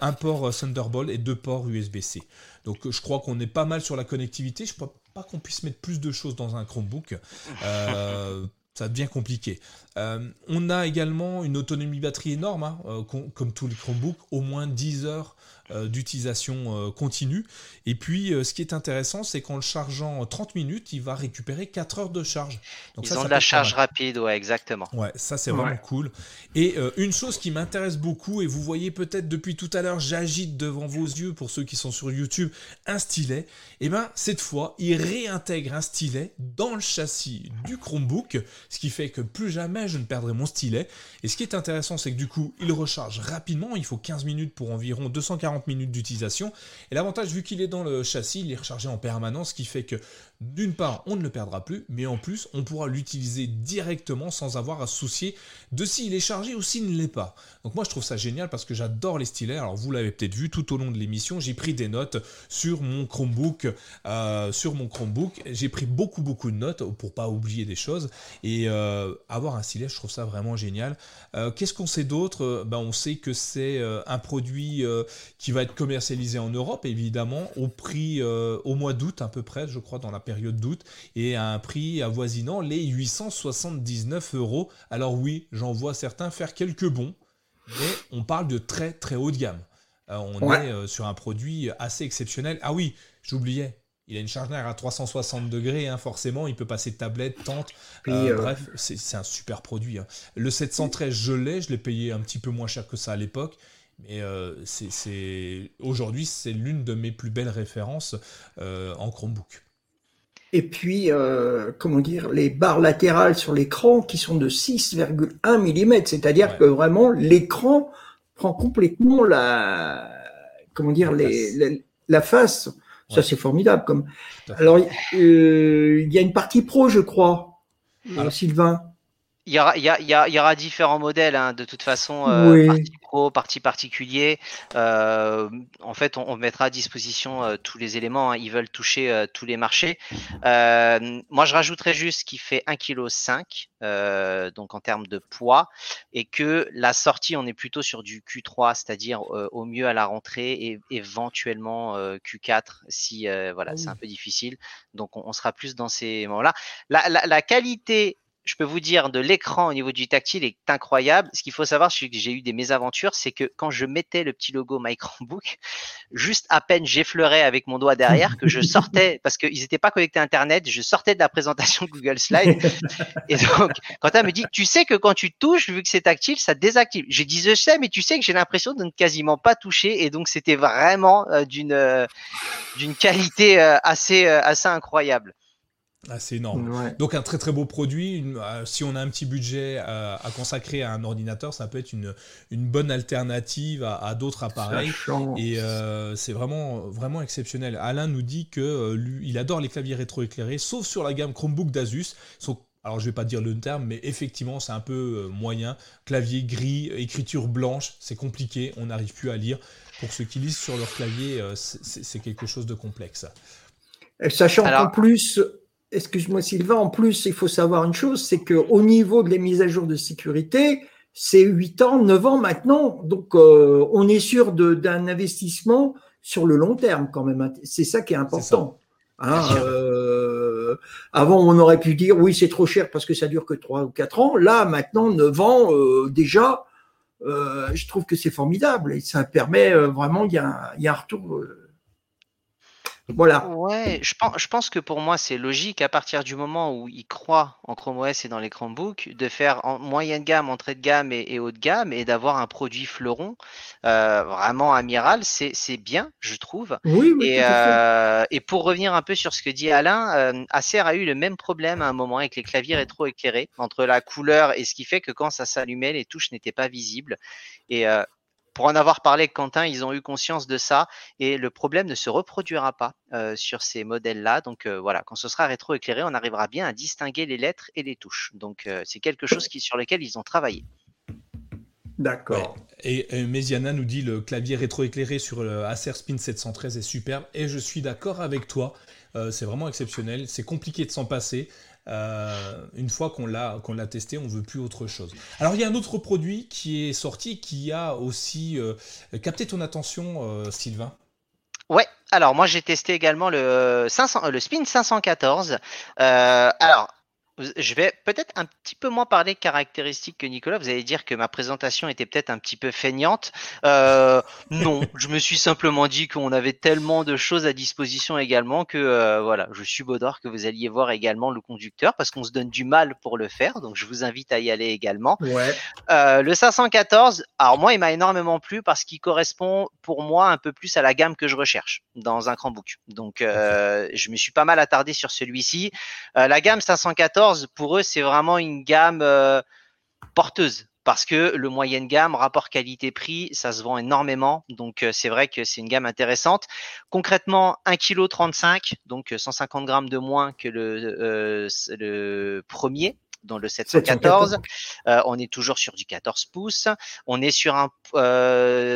un port Thunderbolt et deux ports USB-C. Donc je crois qu'on est pas mal sur la connectivité. Je pas qu'on puisse mettre plus de choses dans un Chromebook. Euh, [laughs] ça devient compliqué. on a également une autonomie batterie énorme, hein, comme tous les Chromebooks, au moins 10 heures euh, d'utilisation euh, continue. Et puis, euh, ce qui est intéressant, c'est qu'en le chargeant 30 minutes, il va récupérer 4 heures de charge. Donc Ils ont de la charge rapide, ouais, exactement. Ouais, ça c'est vraiment cool. Et une chose qui m'intéresse beaucoup, et vous voyez peut-être depuis tout à l'heure, j'agite devant vos yeux pour ceux qui sont sur YouTube, un stylet. Et eh ben cette fois, il réintègre un stylet dans le châssis du Chromebook, ce qui fait que plus jamais je ne perdrai mon stylet. Et ce qui est intéressant, c'est que du coup, il recharge rapidement. Il faut 15 minutes pour environ 240 minutes d'utilisation. Et l'avantage, vu qu'il est dans le châssis, il est rechargé en permanence, ce qui fait que d'une part, on ne le perdra plus, mais en plus, on pourra l'utiliser directement sans avoir à se soucier de s'il est chargé ou s'il ne l'est pas. Donc moi, je trouve ça génial parce que j'adore les stylets. Alors vous l'avez peut-être vu tout au long de l'émission, j'ai pris des notes sur mon Chromebook. Euh, sur mon Chromebook, j'ai pris beaucoup beaucoup de notes pour pas oublier des choses. Et euh, avoir un stylet, je trouve ça vraiment génial. Euh, qu'est-ce qu'on sait d'autre? Ben, On sait que c'est un produit qui va être commercialisé en Europe, évidemment, au prix au mois d'août à peu près, je crois, dans la période d'août et à un prix avoisinant les 879 euros. Alors oui, j'en vois certains faire quelques bons, mais on parle de très très haut de gamme. Euh, on est euh, sur un produit assez exceptionnel. Ah oui, j'oubliais, il a une charge à 360 degrés, hein, forcément, il peut passer de tablette, tente. Euh, bref, c'est un super produit. Hein. Le 713, je l'ai, je l'ai payé un petit peu moins cher que ça à l'époque. Mais c'est aujourd'hui, c'est l'une de mes plus belles références en Chromebook. Et puis, euh, comment dire, les barres latérales sur l'écran qui sont de 6,1 mm, c'est-à-dire que vraiment l'écran prend complètement la, comment dire, les, la face. Ça c'est formidable. Comme. Alors, euh, il y a une partie pro, je crois, euh, Sylvain. Il y aura, il y, a, il y aura différents modèles, hein, de toute façon, euh, partie pro, partie particulier. Euh, en fait, on, mettra à disposition euh, tous les éléments. Hein, ils veulent toucher euh, tous les marchés. Euh, moi, je rajouterais juste qu'il fait 1,5 kg, donc en termes de poids, et que la sortie, on est plutôt sur du Q3, c'est-à-dire au mieux à la rentrée et éventuellement Q4 si voilà, ah c'est un peu difficile. Donc, on, on, sera plus dans ces moments-là. La, la, la qualité je peux vous dire, de l'écran au niveau du tactile est incroyable. Ce qu'il faut savoir, c'est que j'ai eu des mésaventures, c'est que quand je mettais le petit logo My Chromebook, juste à peine j'effleurais avec mon doigt derrière que je sortais, [laughs] parce qu'ils n'étaient pas connectés à Internet, je sortais de la présentation Google Slide. [laughs] Et donc, quand elle me dit, tu sais que quand tu touches, vu que c'est tactile, ça désactive. J'ai dit, je sais, mais tu sais que j'ai l'impression de ne quasiment pas toucher. Et donc, c'était vraiment euh, d'une euh, d'une qualité euh, assez assez incroyable. Ah, c'est énorme. Donc un très très beau produit. Euh, si on a un petit budget à, consacrer à un ordinateur, ça peut être une, une bonne alternative à, d'autres appareils. Et euh, c'est vraiment vraiment exceptionnel. Alain nous dit que euh, lui, il adore les claviers rétroéclairés, sauf sur la gamme Chromebook d'Asus. Alors je vais pas dire le terme, mais effectivement c'est un peu moyen. Clavier gris, écriture blanche, c'est compliqué, on n'arrive plus à lire. Pour ceux qui lisent sur leur clavier, c'est quelque chose de complexe. Sachant qu'en plus, excuse-moi Sylvain, en plus, il faut savoir une chose, c'est qu'au niveau de les mises à jour de sécurité, c'est 8 ans, 9 ans maintenant. Donc, euh, on est sûr d'un investissement sur le long terme quand même. C'est ça qui est important. Hein, euh, avant, on aurait pu dire oui, c'est trop cher parce que ça dure que 3 ou 4 ans. Là, maintenant, 9 ans, euh, déjà, je trouve que c'est formidable et ça permet vraiment, il y, y a un retour voilà. Ouais, je pense, je pense que pour moi, c'est logique à partir du moment où ils croient en Chrome OS et dans les Chromebooks de faire en moyenne gamme, entrée de gamme et, haut de gamme et d'avoir un produit fleuron euh, vraiment amiral. C'est bien, je trouve. Oui, et, euh, et pour revenir un peu sur ce que dit Alain, euh, Acer a eu le même problème à un moment avec les claviers rétro-éclairés entre la couleur et ce qui fait que quand ça s'allumait, les touches n'étaient pas visibles. Et pour en avoir parlé avec Quentin, ils ont eu conscience de ça et le problème ne se reproduira pas euh, sur ces modèles-là. Donc euh, voilà, quand ce sera rétro-éclairé, on arrivera bien à distinguer les lettres et les touches. Donc euh, c'est quelque chose qui, sur lequel ils ont travaillé. D'accord. Et, et Méziana nous dit le clavier rétro-éclairé sur le Acer Spin 713 est superbe et je suis d'accord avec toi. c'est vraiment exceptionnel. C'est compliqué de s'en passer. Euh, une fois qu'on l'a qu'on l'a testé, on veut plus autre chose. Alors il y a un autre produit qui est sorti qui a aussi euh, capté ton attention, euh, Sylvain. Ouais. Alors moi j'ai testé également le 500, le Spin 514. alors je vais peut-être un petit peu moins parler caractéristiques que Nicolas. Vous allez dire que ma présentation était peut-être un petit peu feignante. Euh, [laughs] non, je me suis simplement dit qu'on avait tellement de choses à disposition également que euh, voilà, je suis subodore que vous alliez voir également le conducteur parce qu'on se donne du mal pour le faire. Donc je vous invite à y aller également. Ouais. Euh, le 514, alors moi il m'a énormément plu parce qu'il correspond pour moi un peu plus à la gamme que je recherche dans un Chromebook. Donc euh, je me suis pas mal attardé sur celui-ci. La gamme 514 pour eux, c'est vraiment une gamme euh, porteuse parce que le moyenne gamme, rapport qualité-prix, ça se vend énormément. Donc, euh, c'est vrai que c'est une gamme intéressante. Concrètement, 1,35 kg, donc 150 euh, grammes de moins que le, le premier dans le 714. on est toujours sur du 14 pouces. On est sur un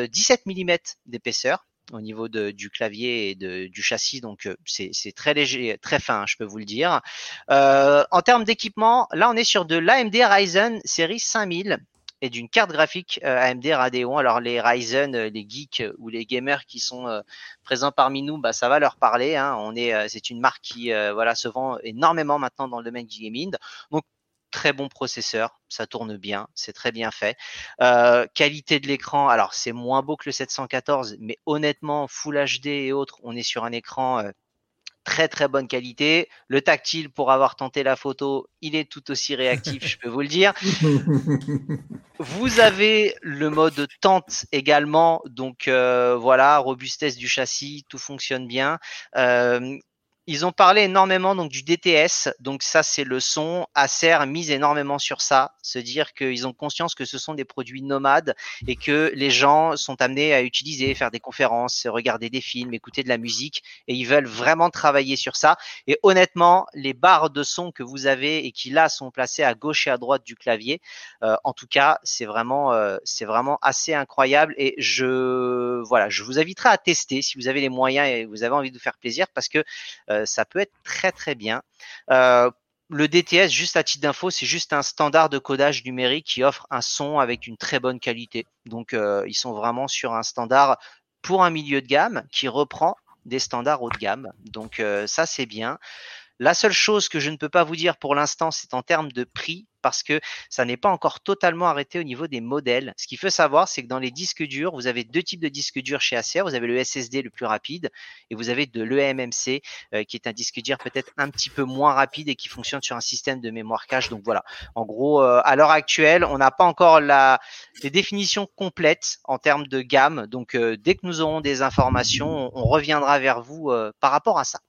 17 mm d'épaisseur au niveau du clavier et du châssis, donc euh, c'est très léger, très fin, je peux vous le dire. Euh, en termes d'équipement, là on est sur de l'AMD Ryzen série 5000 et d'une carte graphique euh, AMD Radeon. Alors les Ryzen, les geeks ou les gamers qui sont présents parmi nous, bah, ça va leur parler. Hein. On est, c'est une marque qui voilà se vend énormément maintenant dans le domaine du gaming. Donc très bon processeur, ça tourne bien, c'est très bien fait. Euh, qualité de l'écran, alors c'est moins beau que le 714, mais honnêtement, Full HD et autres, on est sur un écran euh, très très bonne qualité. Le tactile, pour avoir tenté la photo, il est tout aussi réactif, je peux vous le dire. Vous avez le mode tente également, donc euh, voilà, robustesse du châssis, tout fonctionne bien. Ils ont parlé énormément donc du DTS, donc ça c'est le son. Acer mise énormément sur ça, se dire qu'ils ont conscience que ce sont des produits nomades et que les gens sont amenés à utiliser, faire des conférences, regarder des films, écouter de la musique et ils veulent vraiment travailler sur ça. Et honnêtement, les barres de son que vous avez et qui là sont placées à gauche et à droite du clavier, euh, en tout cas c'est vraiment euh, c'est vraiment assez incroyable et je voilà je vous inviterai à tester si vous avez les moyens et vous avez envie de vous faire plaisir parce que euh, ça peut être très très bien. Euh, le DTS, juste à titre d'info, c'est juste un standard de codage numérique qui offre un son avec une très bonne qualité. Donc, euh, ils sont vraiment sur un standard pour un milieu de gamme qui reprend des standards haut de gamme. Donc, ça, c'est bien. La seule chose que je ne peux pas vous dire pour l'instant, c'est en termes de prix parce que ça n'est pas encore totalement arrêté au niveau des modèles. Ce qu'il faut savoir, c'est que dans les disques durs, vous avez deux types de disques durs chez Acer. Vous avez le SSD le plus rapide et vous avez de l'EMMC euh, qui est un disque dur peut-être un petit peu moins rapide et qui fonctionne sur un système de mémoire cache. Donc voilà, en gros, euh, à l'heure actuelle, on n'a pas encore la, les définitions complètes en termes de gamme. Donc euh, dès que nous aurons des informations, on, reviendra vers vous par rapport à ça.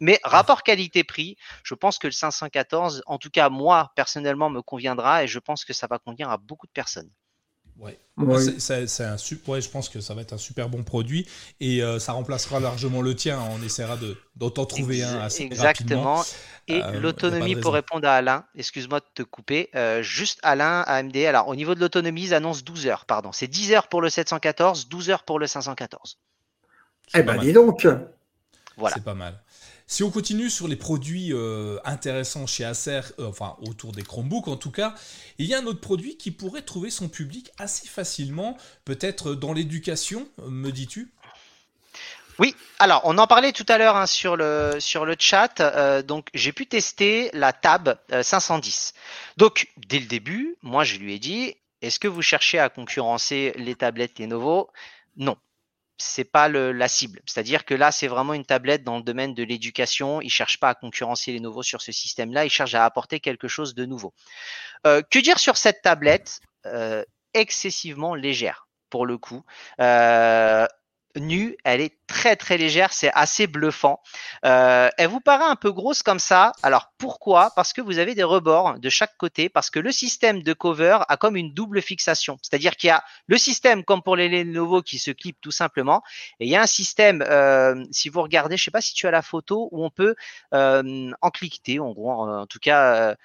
Mais rapport qualité-prix, je pense que le 514, en tout cas moi personnellement, me conviendra et je pense que ça va convenir à beaucoup de personnes. Ouais. C'est un super. Ouais, je pense que ça va être un super bon produit et euh, ça remplacera largement le tien. On essaiera de t'en trouver un assez Exactement. Et euh, l'autonomie pour répondre à Alain, excuse-moi de te couper, euh, juste Alain AMD. Alors au niveau de l'autonomie, ils annoncent 12 heures, pardon. C'est 10 heures pour le 714, 12 heures pour le 514. Eh ben dis donc. Voilà. C'est pas mal. Si on continue sur les produits euh, intéressants chez Acer, euh, enfin autour des Chromebooks en tout cas, il y a un autre produit qui pourrait trouver son public assez facilement, peut-être dans l'éducation, me dis-tu? Oui, alors on en parlait tout à l'heure hein, sur le chat. Euh, donc j'ai pu tester la Tab 510. Donc dès le début, moi je lui ai dit est-ce que vous cherchez à concurrencer les tablettes Lenovo? Non c'est pas le, la cible. C'est-à-dire que là, c'est vraiment une tablette dans le domaine de l'éducation. Ils cherchent pas à concurrencer les nouveaux sur ce système-là. Ils cherchent à apporter quelque chose de nouveau. Euh, que dire sur cette tablette euh, excessivement légère pour le coup? Euh, nue, elle est très très légère, c'est assez bluffant. Euh, elle vous paraît un peu grosse comme ça. Alors pourquoi? Parce que vous avez des rebords de chaque côté, parce que le système de cover a comme une double fixation. C'est-à-dire qu'il y a le système comme pour les Lenovo qui se clip tout simplement, et il y a un système, euh, si vous regardez, je sais pas si tu as la photo, où on peut euh, en cliqueter, en gros, en, tout cas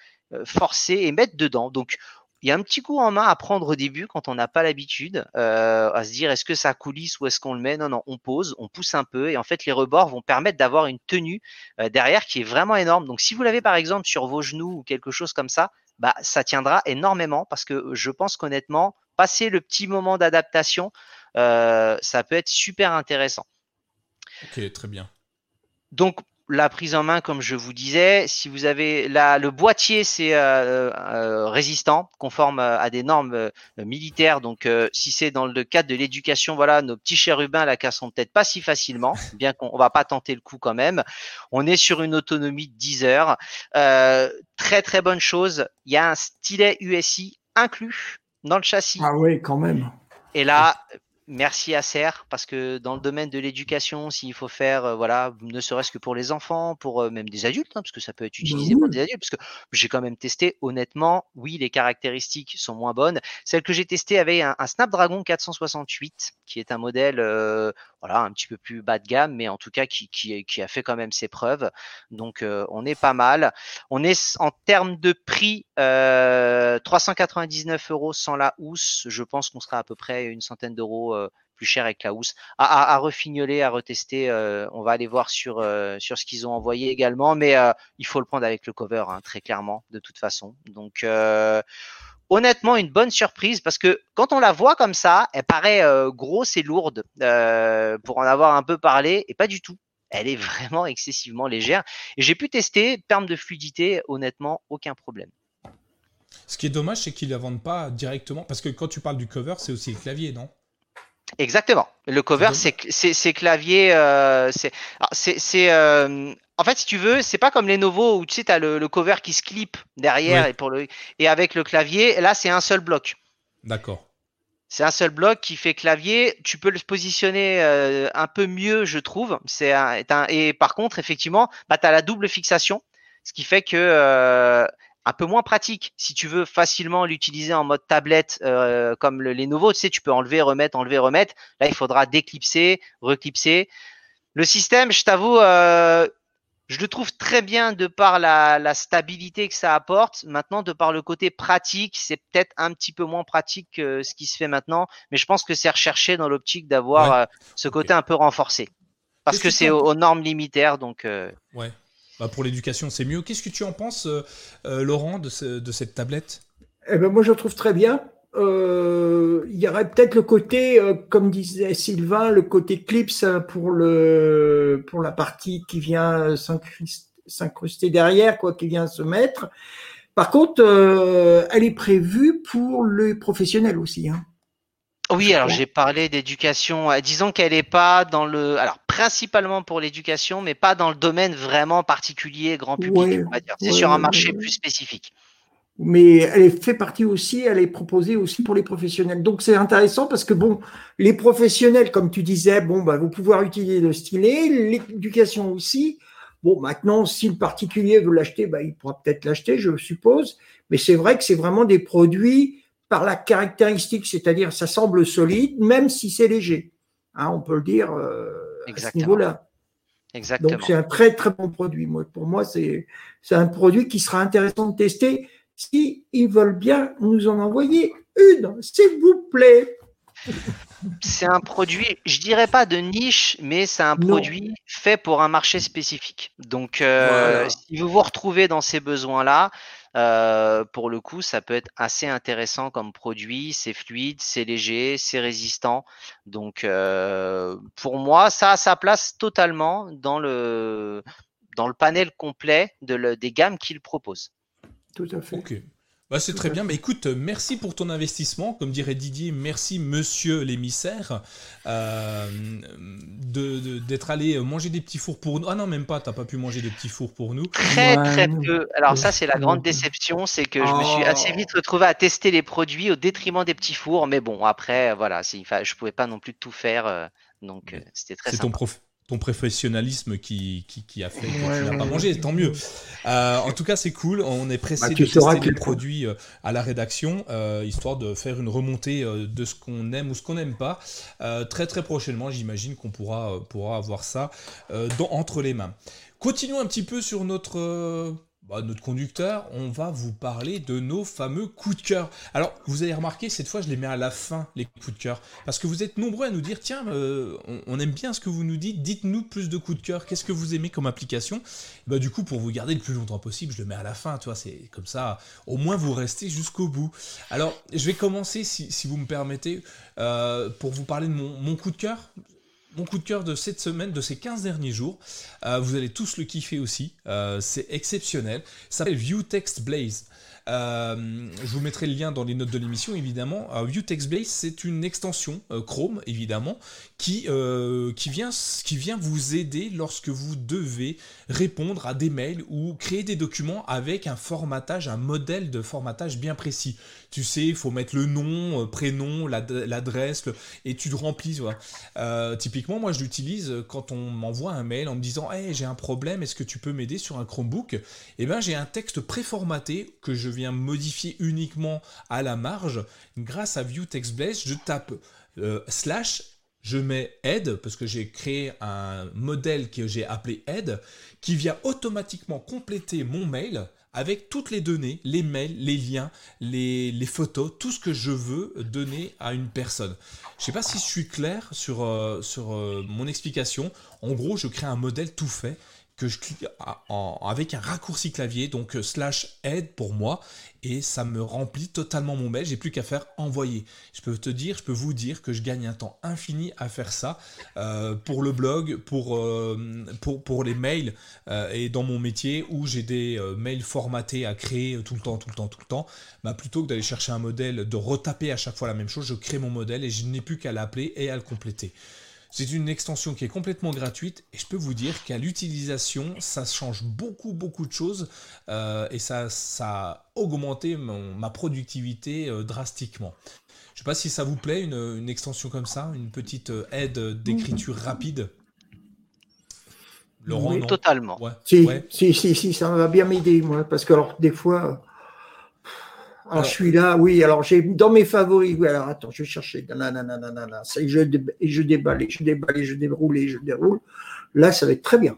forcer et mettre dedans. Donc il y a un petit coup en main à prendre au début quand on n'a pas l'habitude, euh, à se dire est-ce que ça coulisse ou est-ce qu'on le met? Non, non, on pose, on pousse un peu et en fait les rebords vont permettre d'avoir une tenue euh, derrière qui est vraiment énorme. Donc si vous l'avez par exemple sur vos genoux ou quelque chose comme ça, bah ça tiendra énormément parce que je pense qu'honnêtement, passer le petit moment d'adaptation, euh, ça peut être super intéressant. Ok, très bien. Donc la prise en main, comme je vous disais, si vous avez la, le boîtier, c'est euh, euh, résistant, conforme à des normes militaires. Donc, si c'est dans le cadre de l'éducation, voilà, nos petits chérubins la casseront peut-être pas si facilement, [laughs] bien qu'on va pas tenter le coup quand même. On est sur une autonomie de 10 heures. très très bonne chose. Il y a un stylet USI inclus dans le châssis. Ah oui, quand même. Et là, merci à Serre parce que dans le domaine de l'éducation, s'il faut faire, euh, voilà, ne serait-ce que pour les enfants, pour euh, même des adultes, hein, parce que ça peut être bah utilisé pour des adultes, parce que j'ai quand même testé, honnêtement, oui, les caractéristiques sont moins bonnes. Celle que j'ai testée avait un, Snapdragon 468, qui est un modèle, euh, voilà, un petit peu plus bas de gamme, mais en tout cas qui, qui, qui a fait quand même ses preuves. Donc on est pas mal. On est en termes de prix, 399 euros sans la housse. Je pense qu'on sera à peu près une centaine d'euros euh, plus cher avec la housse. À, à, refignoler, à retester. Euh, on va aller voir sur, euh, sur ce qu'ils ont envoyé également, mais il faut le prendre avec le cover, hein, très clairement, de toute façon. Donc honnêtement une bonne surprise parce que quand on la voit comme ça, elle paraît grosse et lourde pour en avoir un peu parlé et pas du tout. Elle est vraiment excessivement légère et j'ai pu tester termes de fluidité, honnêtement aucun problème. Ce qui est dommage, c'est qu'ils ne la vendent pas directement parce que quand tu parles du cover, c'est aussi le clavier, non? Exactement. Le cover, c'est clavier. Euh, c'est euh, en fait, si tu veux, c'est pas comme les nouveaux où tu sais, as le, le, cover qui se clip derrière et, pour le, et avec le clavier. Là, c'est un seul bloc. D'accord. C'est un seul bloc qui fait clavier. Tu peux le positionner euh, un peu mieux, je trouve. C'est un, et par contre, effectivement, bah, tu as la double fixation, ce qui fait que euh, un peu moins pratique. Si tu veux facilement l'utiliser en mode tablette euh, comme les nouveaux, tu sais, tu peux enlever, remettre, enlever, remettre. Là, il faudra déclipser, reclipser. Le système, je t'avoue, euh, je le trouve très bien de par la, stabilité que ça apporte. Maintenant, de par le côté pratique, c'est peut-être un petit peu moins pratique que ce qui se fait maintenant, mais je pense que c'est recherché dans l'optique d'avoir euh, ce côté un peu renforcé. Parce que c'est aux, normes limitaires, donc. Ouais. Bah, pour l'éducation, c'est mieux. Qu'est-ce que tu en penses, euh, euh, Laurent, de, cette tablette? Eh ben, Moi, je trouve très bien. Euh, il y aurait peut-être le côté, comme disait Sylvain, le côté clips pour, le, pour la partie qui vient s'incruster derrière, quoi, qui vient se mettre. Par contre, elle est prévue pour les professionnels aussi. Hein. Oui, alors j'ai parlé d'éducation. Euh, disons qu'elle n'est pas dans le, alors principalement pour l'éducation, mais pas dans le domaine vraiment particulier grand public. C'est sur un marché plus spécifique. Mais elle fait partie aussi, elle est proposée aussi pour les professionnels. Donc c'est intéressant parce que bon, les professionnels, comme tu disais, bon, bah, vous pouvez utiliser le stylet, l'éducation aussi. Bon, maintenant, si le particulier veut l'acheter, bah, il pourra peut-être l'acheter, je suppose. Mais c'est vrai que c'est vraiment des produits par la caractéristique, c'est-à-dire ça semble solide, même si c'est léger. Hein, on peut le dire euh, à ce niveau-là. Exactement. Donc c'est un très très bon produit. Moi, pour moi, c'est un produit qui sera intéressant de tester si ils veulent bien nous en envoyer une, s'il vous plaît. C'est un produit, je dirais pas de niche, mais c'est un produit fait pour un marché spécifique. Donc, euh, si vous vous retrouvez dans ces besoins-là, euh, pour le coup, ça peut être assez intéressant comme produit. C'est fluide, c'est léger, c'est résistant. Donc, euh, pour moi, ça a sa place totalement dans le, dans le panel complet de des gammes qu'il propose. Tout à fait. Bah, c'est très bien. Mais écoute, merci pour ton investissement. Comme dirait Didier, merci monsieur l'émissaire euh, d'être allé manger des petits fours pour nous. Ah non, même pas, t'as pas pu manger des petits fours pour nous. Très très peu. Alors ça, c'est la grande déception, c'est que je me suis assez oh. vite retrouvé à tester les produits au détriment des petits fours. Mais bon, après, voilà, je pouvais pas non plus tout faire. Euh, donc euh, c'était très. C'est ton prof ton professionnalisme qui, qui, a fait que tu n'as pas mangé, tant mieux. Euh, en tout cas, c'est cool. On est pressé bah, de tester les produits euh, à la rédaction, euh, histoire de faire une remontée de ce qu'on aime ou ce qu'on n'aime pas. très très prochainement, j'imagine qu'on pourra, pourra avoir ça dans, entre les mains. Continuons un petit peu sur notre bah, notre conducteur, on va vous parler de nos fameux coups de cœur. Alors, vous avez remarqué, cette fois, je les mets à la fin, les coups de cœur. Parce que vous êtes nombreux à nous dire, tiens, euh, on, aime bien ce que vous nous dites, dites-nous plus de coups de cœur, qu'est-ce que vous aimez comme application? Bah, Du coup, pour vous garder le plus longtemps possible, je le mets à la fin, tu vois, c'est comme ça, au moins vous restez jusqu'au bout. Alors, je vais commencer, si, vous me permettez, euh, pour vous parler de mon coup de cœur mon coup de cœur de cette semaine, de ces 15 derniers jours. vous allez tous le kiffer aussi. c'est exceptionnel. Ça s'appelle View Text Blaze. Euh, je vous mettrai le lien dans les notes de l'émission, évidemment. Uh, View Text Blaze, c'est une extension euh, Chrome, évidemment, qui, euh, qui, vient, qui vient vous aider lorsque vous devez répondre à des mails ou créer des documents avec un formatage, un modèle de formatage bien précis. Tu sais, il faut mettre le nom, prénom, l'adresse, et tu le remplis. typiquement, moi, je l'utilise quand on m'envoie un mail en me disant Hey, j'ai un problème, est-ce que tu peux m'aider sur un Chromebook? Eh bien, j'ai un texte préformaté que je viens modifier uniquement à la marge, grâce à View Text je tape euh, slash, je mets aide, parce que j'ai créé un modèle que j'ai appelé aide, qui vient automatiquement compléter mon mail avec toutes les données, les mails, les liens, les, photos, tout ce que je veux donner à une personne. Je ne sais pas si je suis clair sur, euh, sur euh, mon explication. En gros, je crée un modèle tout fait que je clique avec un raccourci clavier, donc euh, slash aide pour moi, et ça me remplit totalement mon mail. J'ai plus qu'à faire envoyer. Je peux te dire, je peux vous dire que je gagne un temps infini à faire ça euh, pour le blog, pour, euh, les mails et dans mon métier où j'ai des mails formatés à créer tout le temps, tout le temps, tout le temps. Bah, plutôt que d'aller chercher un modèle, de retaper à chaque fois la même chose, je crée mon modèle et je n'ai plus qu'à l'appeler et à le compléter. C'est une extension qui est complètement gratuite et je peux vous dire qu'à l'utilisation, ça change beaucoup, beaucoup de choses euh, et ça, ça a augmenté ma productivité euh, drastiquement. Je ne sais pas si ça vous plaît, une, extension comme ça, une petite euh, aide d'écriture rapide. Laurent, oui, totalement. Si, si, si, si, ça va bien m'aider, moi, parce que alors, des fois, alors, je suis là, oui. Alors, j'ai dans mes favoris, oui. Alors, attends, je vais chercher. Et je, je déballe, je déballe, je déroule, je déroule. Là, ça va être très bien.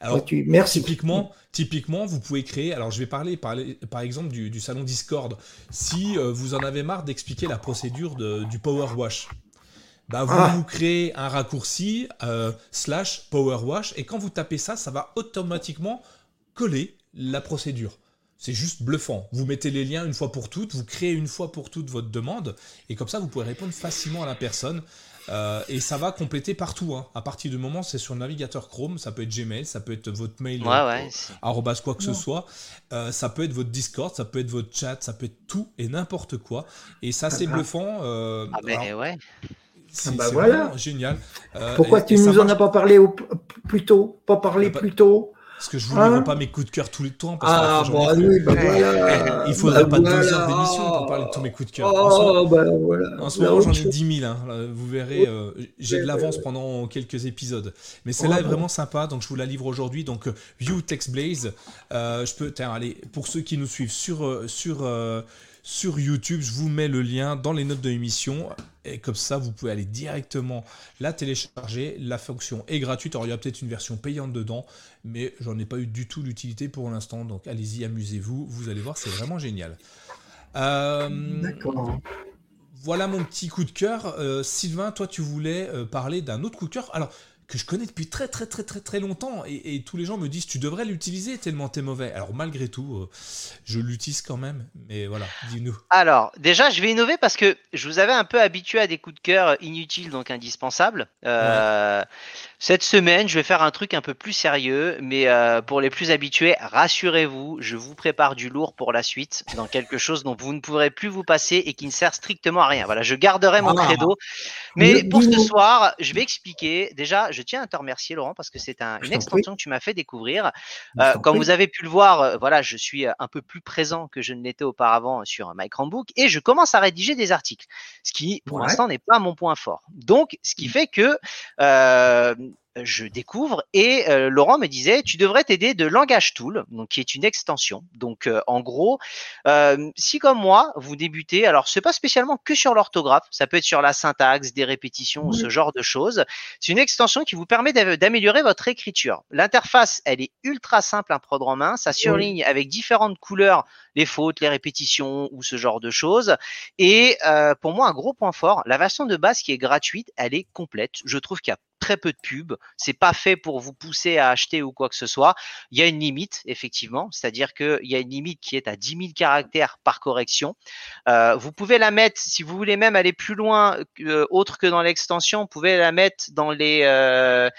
Alors, merci. Typiquement, typiquement, vous pouvez créer. Alors, je vais parler par, par exemple du, salon Discord. Si euh, vous en avez marre d'expliquer la procédure du Power Wash, bah, vous, ah. créez un raccourci euh, slash Power Wash et quand vous tapez ça, ça va automatiquement coller la procédure. C'est juste bluffant. Vous mettez les liens une fois pour toutes, vous créez une fois pour toutes votre demande, et comme ça, vous pouvez répondre facilement à la personne. Euh, et ça va compléter partout. Hein. À partir du moment, c'est sur le navigateur Chrome, ça peut être Gmail, ça peut être votre mail, ouais, ouais, arrobas quoi que ce soit. Euh, ça peut être votre Discord, ça peut être votre chat, ça peut être tout et n'importe quoi. Et ça, c'est ah. bluffant. Euh, ah ben ouais. C'est ah bah voilà. génial. Pourquoi tu nous en as pas parlé plus tôt? Pas parlé bah, plus tôt? Parce que je vous livre hein pas mes coups de cœur tous les temps. Parce ah, bah oui, bah voilà. Il faudrait bah pas deux heures d'émission pour parler de tous mes coups de cœur. Oh, en ce, bah voilà. moment, j'en ai 10 000. Hein. Vous verrez, euh, j'ai de l'avance pendant quelques épisodes. Mais celle-là est vraiment sympa, donc je vous la livre aujourd'hui. Donc, euh, View Text Blaze. Euh, je peux, tiens, allez, pour ceux qui nous suivent sur, sur sur YouTube. Je vous mets le lien dans les notes de l'émission. Et comme ça, vous pouvez aller directement la télécharger. La fonction est gratuite. Alors, il y a peut-être une version payante dedans, mais j'en ai pas eu du tout l'utilité pour l'instant. Donc, allez-y, amusez-vous. Vous allez voir, c'est vraiment génial. Euh, D'accord. Voilà mon petit coup de cœur. Euh, Sylvain, toi, tu voulais euh, parler d'un autre coup de cœur. Alors, que je connais depuis très très très très très longtemps et, tous les gens me disent tu devrais l'utiliser tellement t'es mauvais. Alors malgré tout, euh, je l'utilise quand même, mais voilà, dis-nous. Alors déjà, je vais innover parce que je vous avais un peu habitué à des coups de cœur inutiles donc indispensables. Euh, cette semaine, je vais faire un truc un peu plus sérieux, mais euh, pour les plus habitués, rassurez-vous, je vous prépare du lourd pour la suite, dans quelque chose dont vous ne pourrez plus vous passer et qui ne sert strictement à rien. Voilà, je garderai mon ah. credo. Mais pour ce soir, je vais expliquer. Déjà, je tiens à te remercier, Laurent, parce que c'est une extension que tu m'as fait découvrir. Euh, comme vous avez pu le voir, euh, voilà, je suis un peu plus présent que je ne l'étais auparavant sur Chromebook et je commence à rédiger des articles, ce qui, pour l'instant, n'est pas mon point fort. Donc, ce qui mmh. fait que euh, je découvre et euh, Laurent me disait tu devrais t'aider de Langage Tool donc qui est une extension. Donc euh, en gros euh, si comme moi vous débutez alors c'est pas spécialement que sur l'orthographe ça peut être sur la syntaxe des répétitions ou ce genre de choses c'est une extension qui vous permet d'améliorer votre écriture. L'interface elle est ultra simple à prendre en main ça surligne avec différentes couleurs les fautes les répétitions ou ce genre de choses. Et pour moi un gros point fort la version de base qui est gratuite elle est complète. Je trouve qu'il y a très peu de pubs. C'est pas fait pour vous pousser à acheter ou quoi que ce soit. Il y a une limite, effectivement, c'est-à-dire qu'il y a une limite qui est à 10 000 caractères par correction. Euh, vous pouvez la mettre, si vous voulez même aller plus loin, euh, autre que dans l'extension, vous pouvez la mettre dans les euh,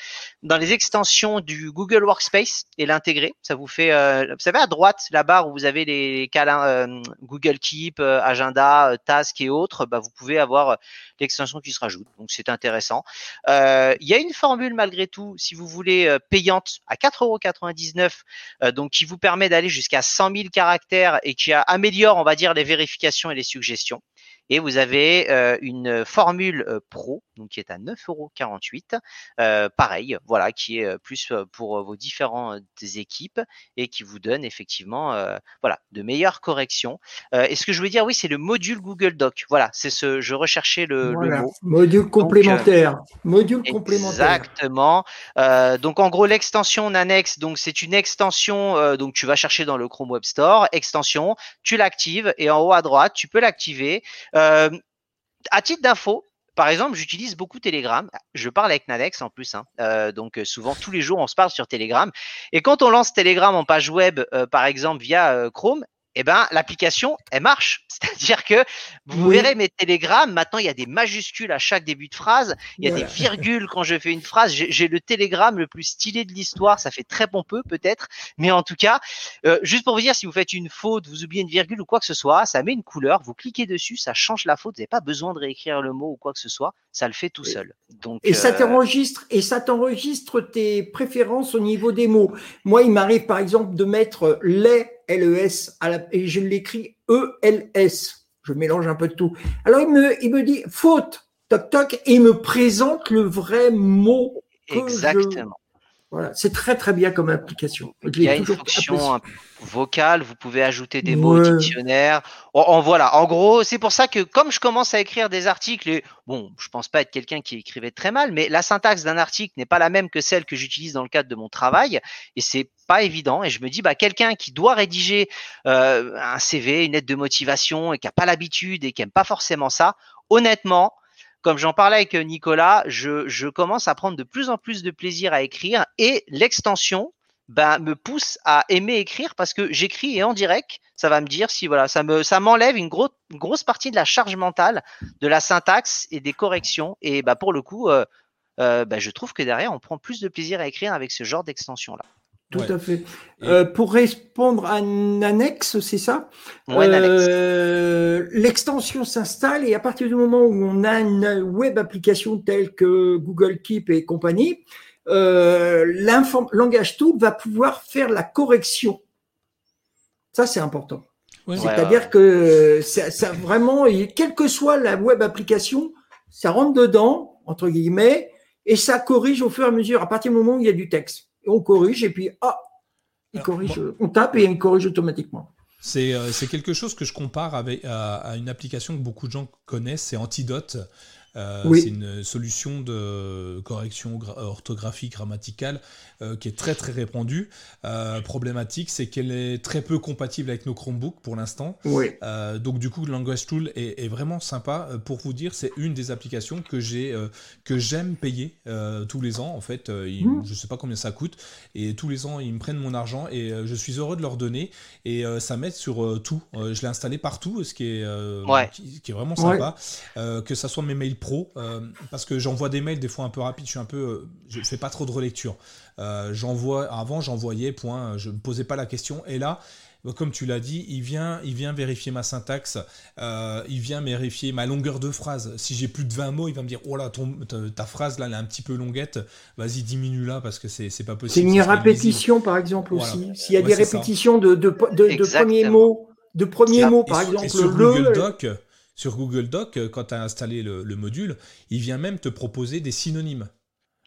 dans les extensions du Google Workspace et l'intégrer. Ça vous fait, vous savez, à droite, la barre où vous avez les câlins Google Keep, Agenda, Task et autres, bah, vous pouvez avoir l'extension qui se rajoute. Donc c'est intéressant. il y a une formule malgré tout, si vous voulez, payante à 4,99€, donc qui vous permet d'aller jusqu'à 100 000 caractères et qui améliore, on va dire, les vérifications et les suggestions. Et vous avez euh, une formule euh, pro, donc qui est à 9,48€. Euh, pareil, voilà, qui est plus pour vos différentes équipes et qui vous donne effectivement voilà, de meilleures corrections. et ce que je veux dire, oui, c'est le module Google Doc. Voilà, c'est ce, je recherchais le, mot. Module complémentaire. module complémentaire. Exactement. donc en gros, l'extension Nanex, donc c'est une extension, donc tu vas chercher dans le Chrome Web Store, extension, tu l'actives et en haut à droite, tu peux l'activer. Euh, à titre d'info, par exemple, j'utilise beaucoup Telegram. Je parle avec Nadex en plus, hein. euh, donc euh, souvent tous les jours on se parle sur Telegram. Et quand on lance Telegram en page web, par exemple via Chrome, eh ben l'application elle marche. [laughs] C'est-à-dire que vous verrez mes télégrammes, maintenant il y a des majuscules à chaque début de phrase, il y a des virgules quand je fais une phrase. J'ai le télégramme le plus stylé de l'histoire, ça fait très pompeux peut-être, mais en tout cas, euh, juste pour vous dire, si vous faites une faute, vous oubliez une virgule ou quoi que ce soit, ça met une couleur, vous cliquez dessus, ça change la faute, vous n'avez pas besoin de réécrire le mot ou quoi que ce soit, ça le fait tout seul. Donc, et ça euh, t'enregistre et ça t'enregistre tes préférences au niveau des mots. Moi, il m'arrive par exemple de mettre les L-E-S, et je l'écris E-L-S. Je mélange un peu de tout. Alors, il me, il me dit faute, toc toc, et il me présente le vrai mot. Exactement. Voilà, c'est très très bien comme application. Il y a une fonction vocale, vous pouvez ajouter des mots au dictionnaire. En, voilà, en gros, c'est pour ça que comme je commence à écrire des articles, et bon, je pense pas être quelqu'un qui écrivait très mal, mais la syntaxe d'un article n'est pas la même que celle que j'utilise dans le cadre de mon travail, et c'est pas évident. Et je me dis, bah quelqu'un qui doit rédiger euh, un CV, une lettre de motivation, et qui a pas l'habitude et qui aime pas forcément ça, honnêtement, comme j'en parlais avec Nicolas, je, commence à prendre de plus en plus de plaisir à écrire et l'extension ben, me pousse à aimer écrire parce que j'écris et en direct, ça va me dire si voilà, ça me ça m'enlève une, grosse grosse partie de la charge mentale, de la syntaxe et des corrections. Et bah, pour le coup, euh, euh, bah, je trouve que derrière, on prend plus de plaisir à écrire avec ce genre d'extension là. Tout à fait. Euh, pour répondre à un annexe, c'est ça? Ouais, euh, L'extension s'installe et à partir du moment où on a une web application telle que Google Keep et compagnie, euh, langage tool va pouvoir faire la correction. Ça, c'est important. C'est-à-dire que ça, ça, vraiment, quelle que soit la web application, ça rentre dedans, entre guillemets, et ça corrige au fur et à mesure, à partir du moment où il y a du texte on corrige, et puis, ah, il corrige, on tape et il corrige automatiquement. C'est quelque chose que je compare avec, à, une application que beaucoup de gens connaissent, c'est Antidote. Euh, c'est une solution de correction orthographique grammaticale euh, qui est très très répandue. Euh, problématique, c'est qu'elle est très peu compatible avec nos Chromebooks pour l'instant. donc du coup, le Language Tool est, vraiment sympa. Pour vous dire, c'est une des applications que j'ai que j'aime payer tous les ans. En fait, mmh. je sais pas combien ça coûte et tous les ans ils me prennent mon argent et je suis heureux de leur donner et ça m'aide sur tout. je l'ai installé partout, ce qui est qui, est vraiment sympa. que ça soit mes mails pro, euh, parce que j'envoie des mails des fois un peu rapides, je suis un peu, euh, je fais pas trop de relecture. Euh, j'envoie, avant j'envoyais, point, je me posais pas la question, et là, comme tu l'as dit, il vient, il vient vérifier ma syntaxe, il vient vérifier ma longueur de phrase. Si j'ai plus de 20 mots, il va me dire Oh là, ta, phrase là, elle est un petit peu longuette, vas-y, diminue là parce que c'est pas possible. C'est une répétition par exemple aussi. S'il y a des répétitions de, de, de, premiers mots, de premiers mots par exemple, le. Doc, sur Google Doc, euh, quand tu as installé le, module, il vient même te proposer des synonymes.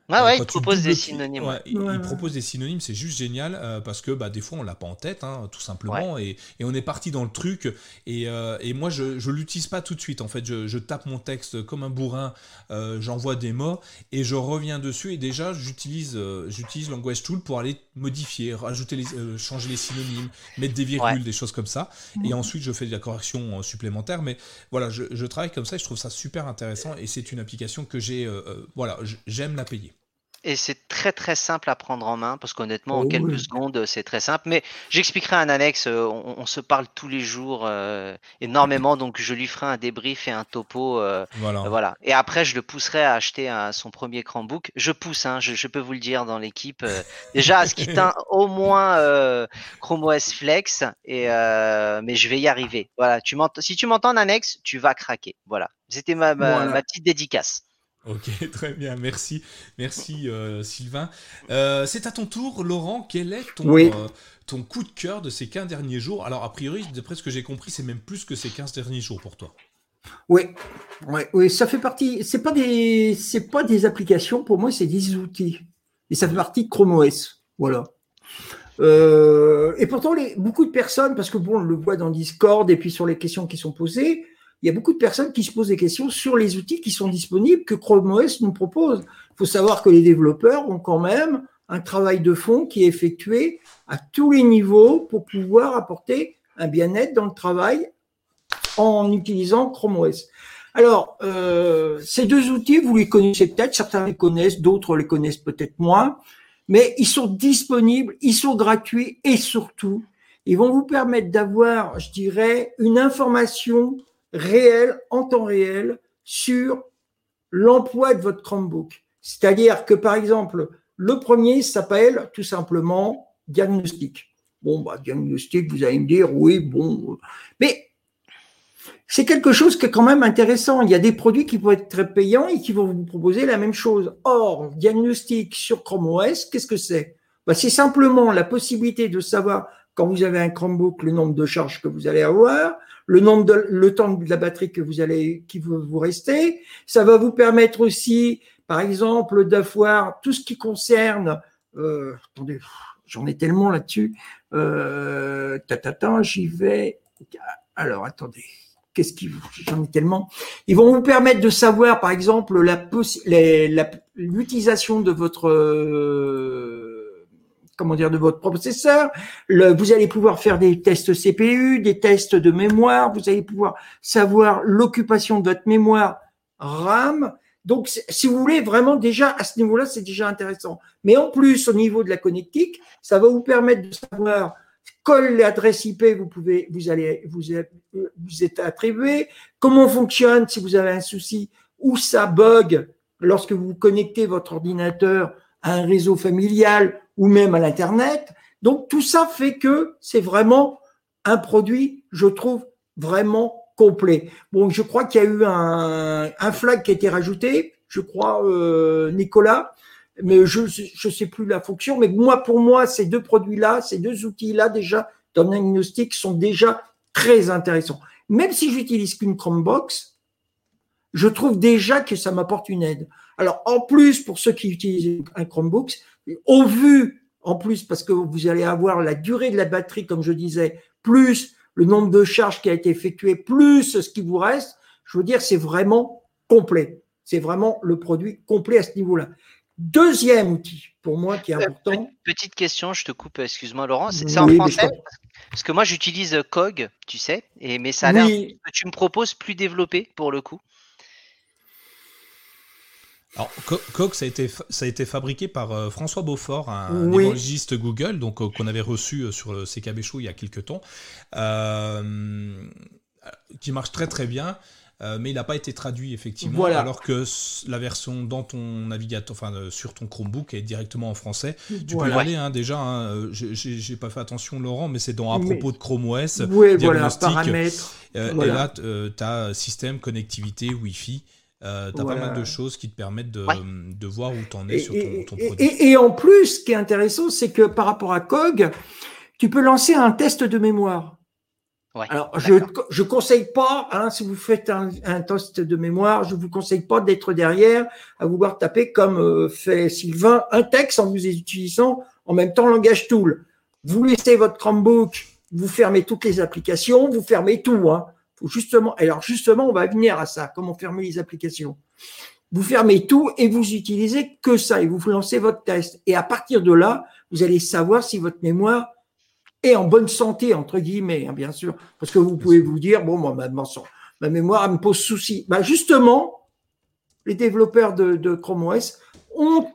Ouais, ouais, il propose des synonymes. il, propose des synonymes, c'est juste génial euh, parce que bah, des fois on l'a pas en tête, hein, tout simplement, et, on est parti dans le truc. Et, euh, moi je ne l'utilise pas tout de suite. En fait, je, tape mon texte comme un bourrin, euh, j'envoie des mots et je reviens dessus. Et déjà, j'utilise j'utilise Language Tool pour aller modifier, rajouter les, changer les synonymes, mettre des virgules, des choses comme ça. Et ensuite, je fais de la correction supplémentaire. Mais voilà, je, je travaille comme ça et je trouve ça super intéressant. Et c'est une application que j'ai, voilà, j'aime la payer. Et c'est très très simple à prendre en main parce qu'honnêtement, en Oh quelques oui. secondes, c'est très simple. Mais j'expliquerai un annexe. euh, On, on se parle tous les jours euh, énormément, donc je lui ferai un débrief et un topo. euh, Voilà. voilà. Et après, je le pousserai à acheter un- son premier Chromebook. Je pousse, hein, je, je peux vous le dire dans l'équipe. euh, déjà, à ce qui teint au moins euh, Chrome OS Flex, et, euh, mais je vais y arriver. Voilà. Tu m'entends- si tu m'entends en annexe, tu vas craquer. Voilà. C'était ma, ma, Voilà. ma petite dédicace. Ok, [laughs] très bien, merci, merci euh, Sylvain. Euh, c'est à ton tour, Laurent. Quel est ton, Oui. euh, ton coup de cœur de ces 15 derniers jours? Alors, a priori, d'après ce que j'ai compris, c'est même plus que ces 15 derniers jours pour toi. Oui, ouais, oui, ça fait partie. C'est pas des, c'est pas des applications. Pour moi, c'est des outils. Et ça fait partie de Chrome OS. Voilà. Euh, et pourtant, les, beaucoup de personnes, parce que bon, on le voit dans Discord et puis sur les questions qui sont posées, il y a beaucoup de personnes qui se posent des questions sur les outils qui sont disponibles que Chrome OS nous propose. Il faut savoir que les développeurs ont quand même un travail de fond qui est effectué à tous les niveaux pour pouvoir apporter un bien-être dans le travail en utilisant Chrome OS. Alors, euh, ces deux outils, vous les connaissez peut-être, certains les connaissent, d'autres les connaissent peut-être moins, mais ils sont disponibles, ils sont gratuits et surtout, ils vont vous permettre d'avoir, je dirais, une information réelle, en temps réel, sur l'emploi de votre Chromebook. C'est-à-dire que, par exemple, le premier s'appelle tout simplement diagnostic. Bon, bah, diagnostic, vous allez me dire, oui, bon, mais c'est quelque chose qui est quand même intéressant. Il y a des produits qui peuvent être très payants et qui vont vous proposer la même chose. Or, diagnostic sur Chrome OS, qu'est-ce que c'est? Bah, C'est simplement la possibilité de savoir quand vous avez un Chromebook le nombre de charges que vous allez avoir, le nombre de le temps de la batterie que vous allez qui vous, vous rester. Ça va vous permettre aussi, par exemple, d'avoir tout ce qui concerne. Euh, attendez, j'en ai tellement là-dessus. Euh, tatata, j'y vais. Alors, attendez qu'est-ce qui j'en ai tellement ils vont vous permettre de savoir par exemple la l'utilisation de votre euh, comment dire de votre processeur. Vous allez pouvoir faire des tests CPU des tests de mémoire. Vous allez pouvoir savoir l'occupation de votre mémoire RAM. Donc si vous voulez vraiment déjà à ce niveau-là c'est déjà intéressant. Mais en plus au niveau de la connectique ça va vous permettre de savoir quelle l'adresse IP vous pouvez, vous allez, vous vous êtes attribué, comment fonctionne si vous avez un souci, où ça bug lorsque vous connectez votre ordinateur à un réseau familial ou même à l'internet. Donc tout ça fait que c'est vraiment un produit, je trouve vraiment complet. Bon, je crois qu'il y a eu un, un, flag qui a été rajouté, je crois, euh, Nicolas mais je je sais plus la fonction. Mais moi, pour moi, ces deux produits-là, ces deux outils-là, déjà, dans le diagnostic, sont déjà très intéressants. Même si j'utilise qu'une Chromebox, je trouve déjà que ça m'apporte une aide. Alors, en plus, pour ceux qui utilisent un Chromebook, au vu, en plus, parce que vous allez avoir la durée de la batterie, comme je disais, plus le nombre de charges qui a été effectué, plus ce qui vous reste, je veux dire, c'est vraiment complet. C'est vraiment le produit complet à ce niveau-là. Deuxième outil, pour moi, qui est important. Petite question, je te coupe, excuse-moi Laurent. C'est oui, en français Parce que moi, j'utilise COG, tu sais, et, mais ça a l'air que tu me proposes plus développé pour le coup. Alors, COG, ça a été, ça a été fabriqué par euh, François Beaufort, un oui. évangéliste Google, donc euh, qu'on avait reçu euh, sur le CKB Show il y a quelques temps, qui marche très très bien. Mais il n'a pas été traduit effectivement, voilà. alors que la version dans ton navigateur, enfin sur ton Chromebook est directement en français. Tu voilà. peux y aller hein, déjà. Hein, J'ai pas fait attention Laurent, mais c'est dans à propos de Chrome OS. Oui, voilà, paramètres. Et là, tu as système, connectivité, Wi-Fi. Euh, tu as voilà. pas mal de choses qui te permettent de, ouais. de voir où tu en es et, sur ton, ton et, produit. Et, et, en plus, ce qui est intéressant, c'est que par rapport à COG, tu peux lancer un test de mémoire. Ouais, Alors, je je conseille pas, hein, si vous faites un, un, test de mémoire, je vous conseille pas d'être derrière à vouloir taper comme euh, fait Sylvain un texte en vous utilisant en même temps langage tool. Vous laissez votre Chromebook, vous fermez toutes les applications, vous fermez tout. Hein. Faut justement, alors justement, on va venir à ça. Comment fermer les applications? Vous fermez tout et vous utilisez que ça et vous lancez votre test. Et à partir de là, vous allez savoir si votre mémoire et en bonne santé, entre guillemets, hein, bien sûr, parce que vous pouvez vous dire, bon, moi, ma, ma mémoire, elle me pose souci. Ben justement, les développeurs de, de, Chrome OS ont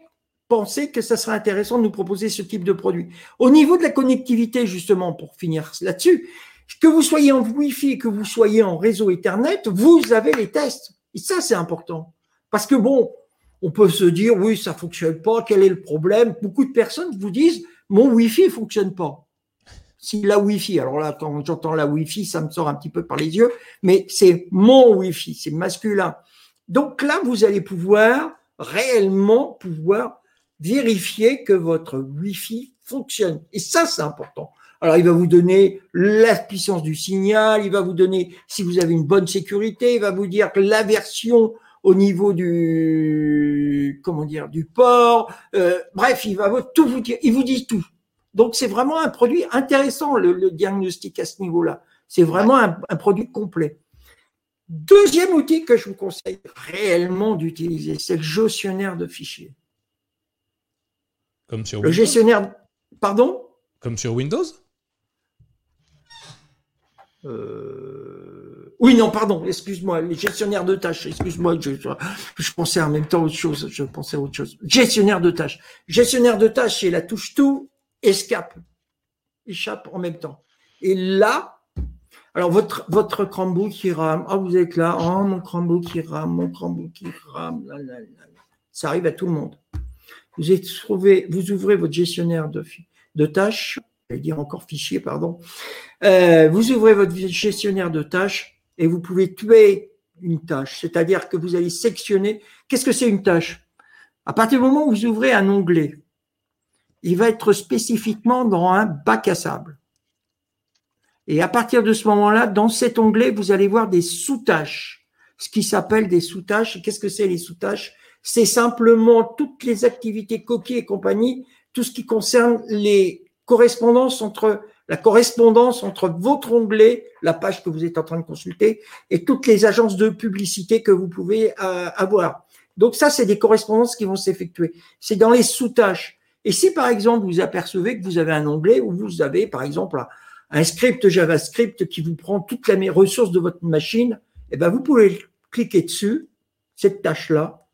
pensé que ça serait intéressant de nous proposer ce type de produit. Au niveau de la connectivité, justement, pour finir là-dessus, que vous soyez en Wi-Fi, que vous soyez en réseau Ethernet, vous avez les tests. Et ça, c'est important. Parce que bon, on peut se dire, oui, ça fonctionne pas, quel est le problème? Beaucoup de personnes vous disent, mon Wi-Fi fonctionne pas. Si la Wi-Fi, alors là, quand j'entends la Wi-Fi, ça me sort un petit peu par les yeux, mais c'est mon Wi-Fi, c'est masculin. Donc là, vous allez pouvoir réellement pouvoir vérifier que votre Wi-Fi fonctionne. Et ça, c'est important. Alors, il va vous donner la puissance du signal, il va vous donner si vous avez une bonne sécurité, il va vous dire que la version au niveau du comment dire du port, euh, bref, il va tout vous dire, il vous dit tout. Donc c'est vraiment un produit intéressant le, diagnostic à ce niveau-là. C'est vraiment un, produit complet. Deuxième outil que je vous conseille réellement d'utiliser, c'est le gestionnaire de fichiers. Comme sur le gestionnaire, pardon? Comme sur Windows? Euh, Oui, non, pardon, excuse-moi, les gestionnaires de tâches, excuse-moi, je, pensais en même temps à autre chose, je pensais à autre chose. Gestionnaire de tâches. Gestionnaire de tâches, c'est la touche tout, escape, échappe en même temps. Et là, alors votre, votre qui rame, ah vous êtes là, oh mon Chromebook qui rame, mon Chromebook qui rame, ça arrive à tout le monde. Vous, êtes trouvé, vous ouvrez votre gestionnaire de tâches, dire encore fichier, pardon. Euh, vous ouvrez votre gestionnaire de tâches et vous pouvez tuer une tâche, c'est-à-dire que vous allez sectionner. Qu'est-ce que c'est une tâche? À partir du moment où vous ouvrez un onglet, il va être spécifiquement dans un bac à sable. Et à partir de ce moment-là, dans cet onglet, vous allez voir des sous-tâches, ce qui s'appelle des sous-tâches. Qu'est-ce que c'est les sous-tâches? C'est simplement toutes les activités coquilles et compagnie, tout ce qui concerne les correspondances entre la correspondance entre votre onglet, la page que vous êtes en train de consulter, et toutes les agences de publicité que vous pouvez euh, avoir. Donc ça, c'est des correspondances qui vont s'effectuer. C'est dans les sous-tâches. Et si par exemple vous apercevez que vous avez un onglet où vous avez par exemple un script JavaScript qui vous prend toutes les ressources de votre machine, eh ben vous pouvez cliquer dessus, cette tâche-là,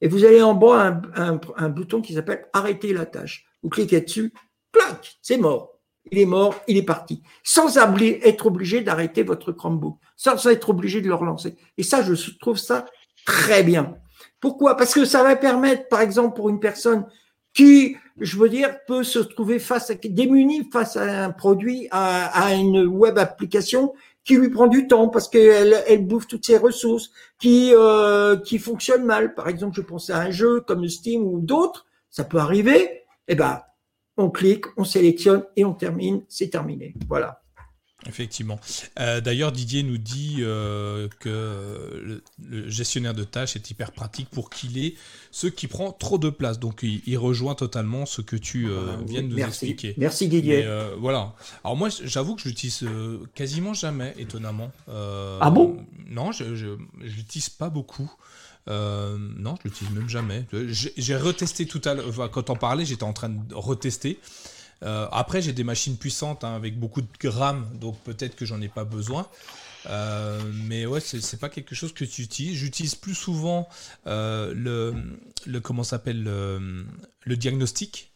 et vous allez en bas un, un, bouton qui s'appelle arrêter la tâche. Vous cliquez dessus, clac, c'est mort. Il est mort, il est parti. Sans être obligé d'arrêter votre Chromebook, sans être obligé de le relancer. Et ça, je trouve ça très bien. Pourquoi? Parce que ça va permettre, par exemple, pour une personne qui, je veux dire, peut se trouver face à, démuni face à un produit, à, une web application qui lui prend du temps parce qu'elle elle bouffe toutes ses ressources, qui euh, qui fonctionne mal. Par exemple, je pensais à un jeu comme Steam ou d'autres, ça peut arriver. Eh ben, on clique, on sélectionne et on termine, c'est terminé. Voilà. Effectivement. Euh, d'ailleurs, Didier nous dit euh, que le, gestionnaire de tâches est hyper pratique pour qu'il ait ce qui prend trop de place. Donc, il, rejoint totalement ce que tu euh, ah, viens de nous expliquer. Merci Didier. voilà. Alors moi, j'avoue que je l'utilise quasiment jamais, étonnamment. ah bon? Non, je ne l'utilise pas beaucoup. Non, je l'utilise même jamais. J'ai retesté tout à l'heure. quand on parlait, j'étais en train de retester. Euh, après, j'ai des machines puissantes hein, avec beaucoup de grammes, donc peut-être que j'en ai pas besoin. Euh, mais ouais, c'est pas quelque chose que tu utilises. J'utilise plus souvent euh, le, comment s'appelle le, diagnostic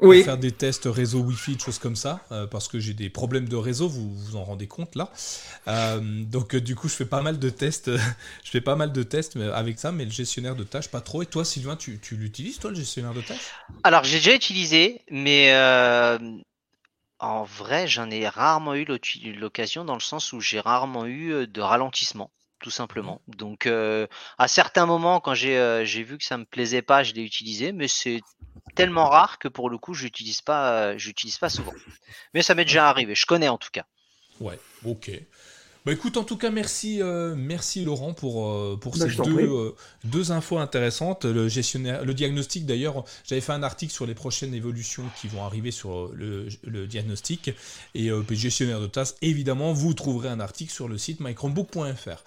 oui. faire des tests réseau Wi-Fi, des choses comme ça, euh, parce que j'ai des problèmes de réseau, vous vous en rendez compte là. Euh, donc euh, du coup, je fais pas mal de tests, [laughs] je fais pas mal de tests avec ça, mais le gestionnaire de tâches pas trop. Et toi, Sylvain, tu, tu l'utilises toi le gestionnaire de tâches? Alors j'ai déjà utilisé, mais en vrai, j'en ai rarement eu l'occasion dans le sens où j'ai rarement eu de ralentissement tout simplement. Donc, à certains moments, quand j'ai vu que ça me plaisait pas, je l'ai utilisé, mais c'est tellement rare que pour le coup, j'utilise pas, j'utilise pas souvent. [laughs] Mais ça m'est déjà arrivé. Je connais en tout cas. Ouais. Ok. Bah écoute, en tout cas, merci, merci Laurent pour, pour bah, ces deux, deux, infos intéressantes. Le, gestionnaire, le diagnostic, d'ailleurs, j'avais fait un article sur les prochaines évolutions qui vont arriver sur le, le diagnostic. Et gestionnaire de tasses, évidemment, vous trouverez un article sur le site mychromebook.fr.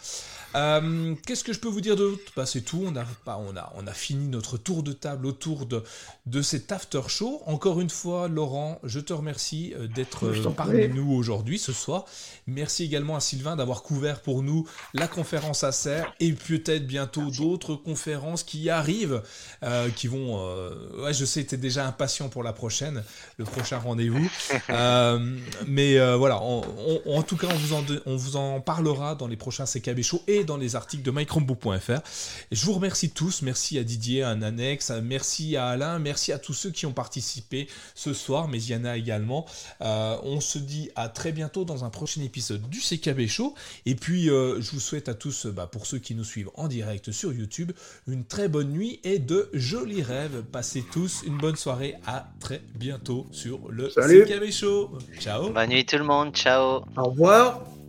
Euh, qu'est-ce que je peux vous dire d'autre? Bah, C'est tout, on a, on, a, on a fini notre tour de table autour de, de cet after show. Encore une fois, Laurent, je te remercie euh, d'être euh, parmi nous aujourd'hui, ce soir. Merci également à Sylvain d'avoir couvert pour nous la conférence Acer et peut-être bientôt d'autres conférences qui arrivent, euh, qui vont. Euh, ouais, je sais, tu es déjà impatient pour la prochaine, le prochain rendez-vous. [laughs] Mais voilà, en tout cas, on vous, en, on vous en parlera dans les prochains CKB Show et dans les articles de mychromebook.fr. Et je vous remercie tous. Merci à Didier, à Nanex, merci à Alain, merci à tous ceux qui ont participé ce soir, mais il y en a également. on se dit à très bientôt dans un prochain épisode du CKB Show. Et puis, je vous souhaite à tous, bah, pour ceux qui nous suivent en direct sur YouTube, une très bonne nuit et de jolis rêves. Passez tous une bonne soirée. À très bientôt sur le CKB Show. Ciao. Bonne nuit tout le monde. Ciao. Au revoir.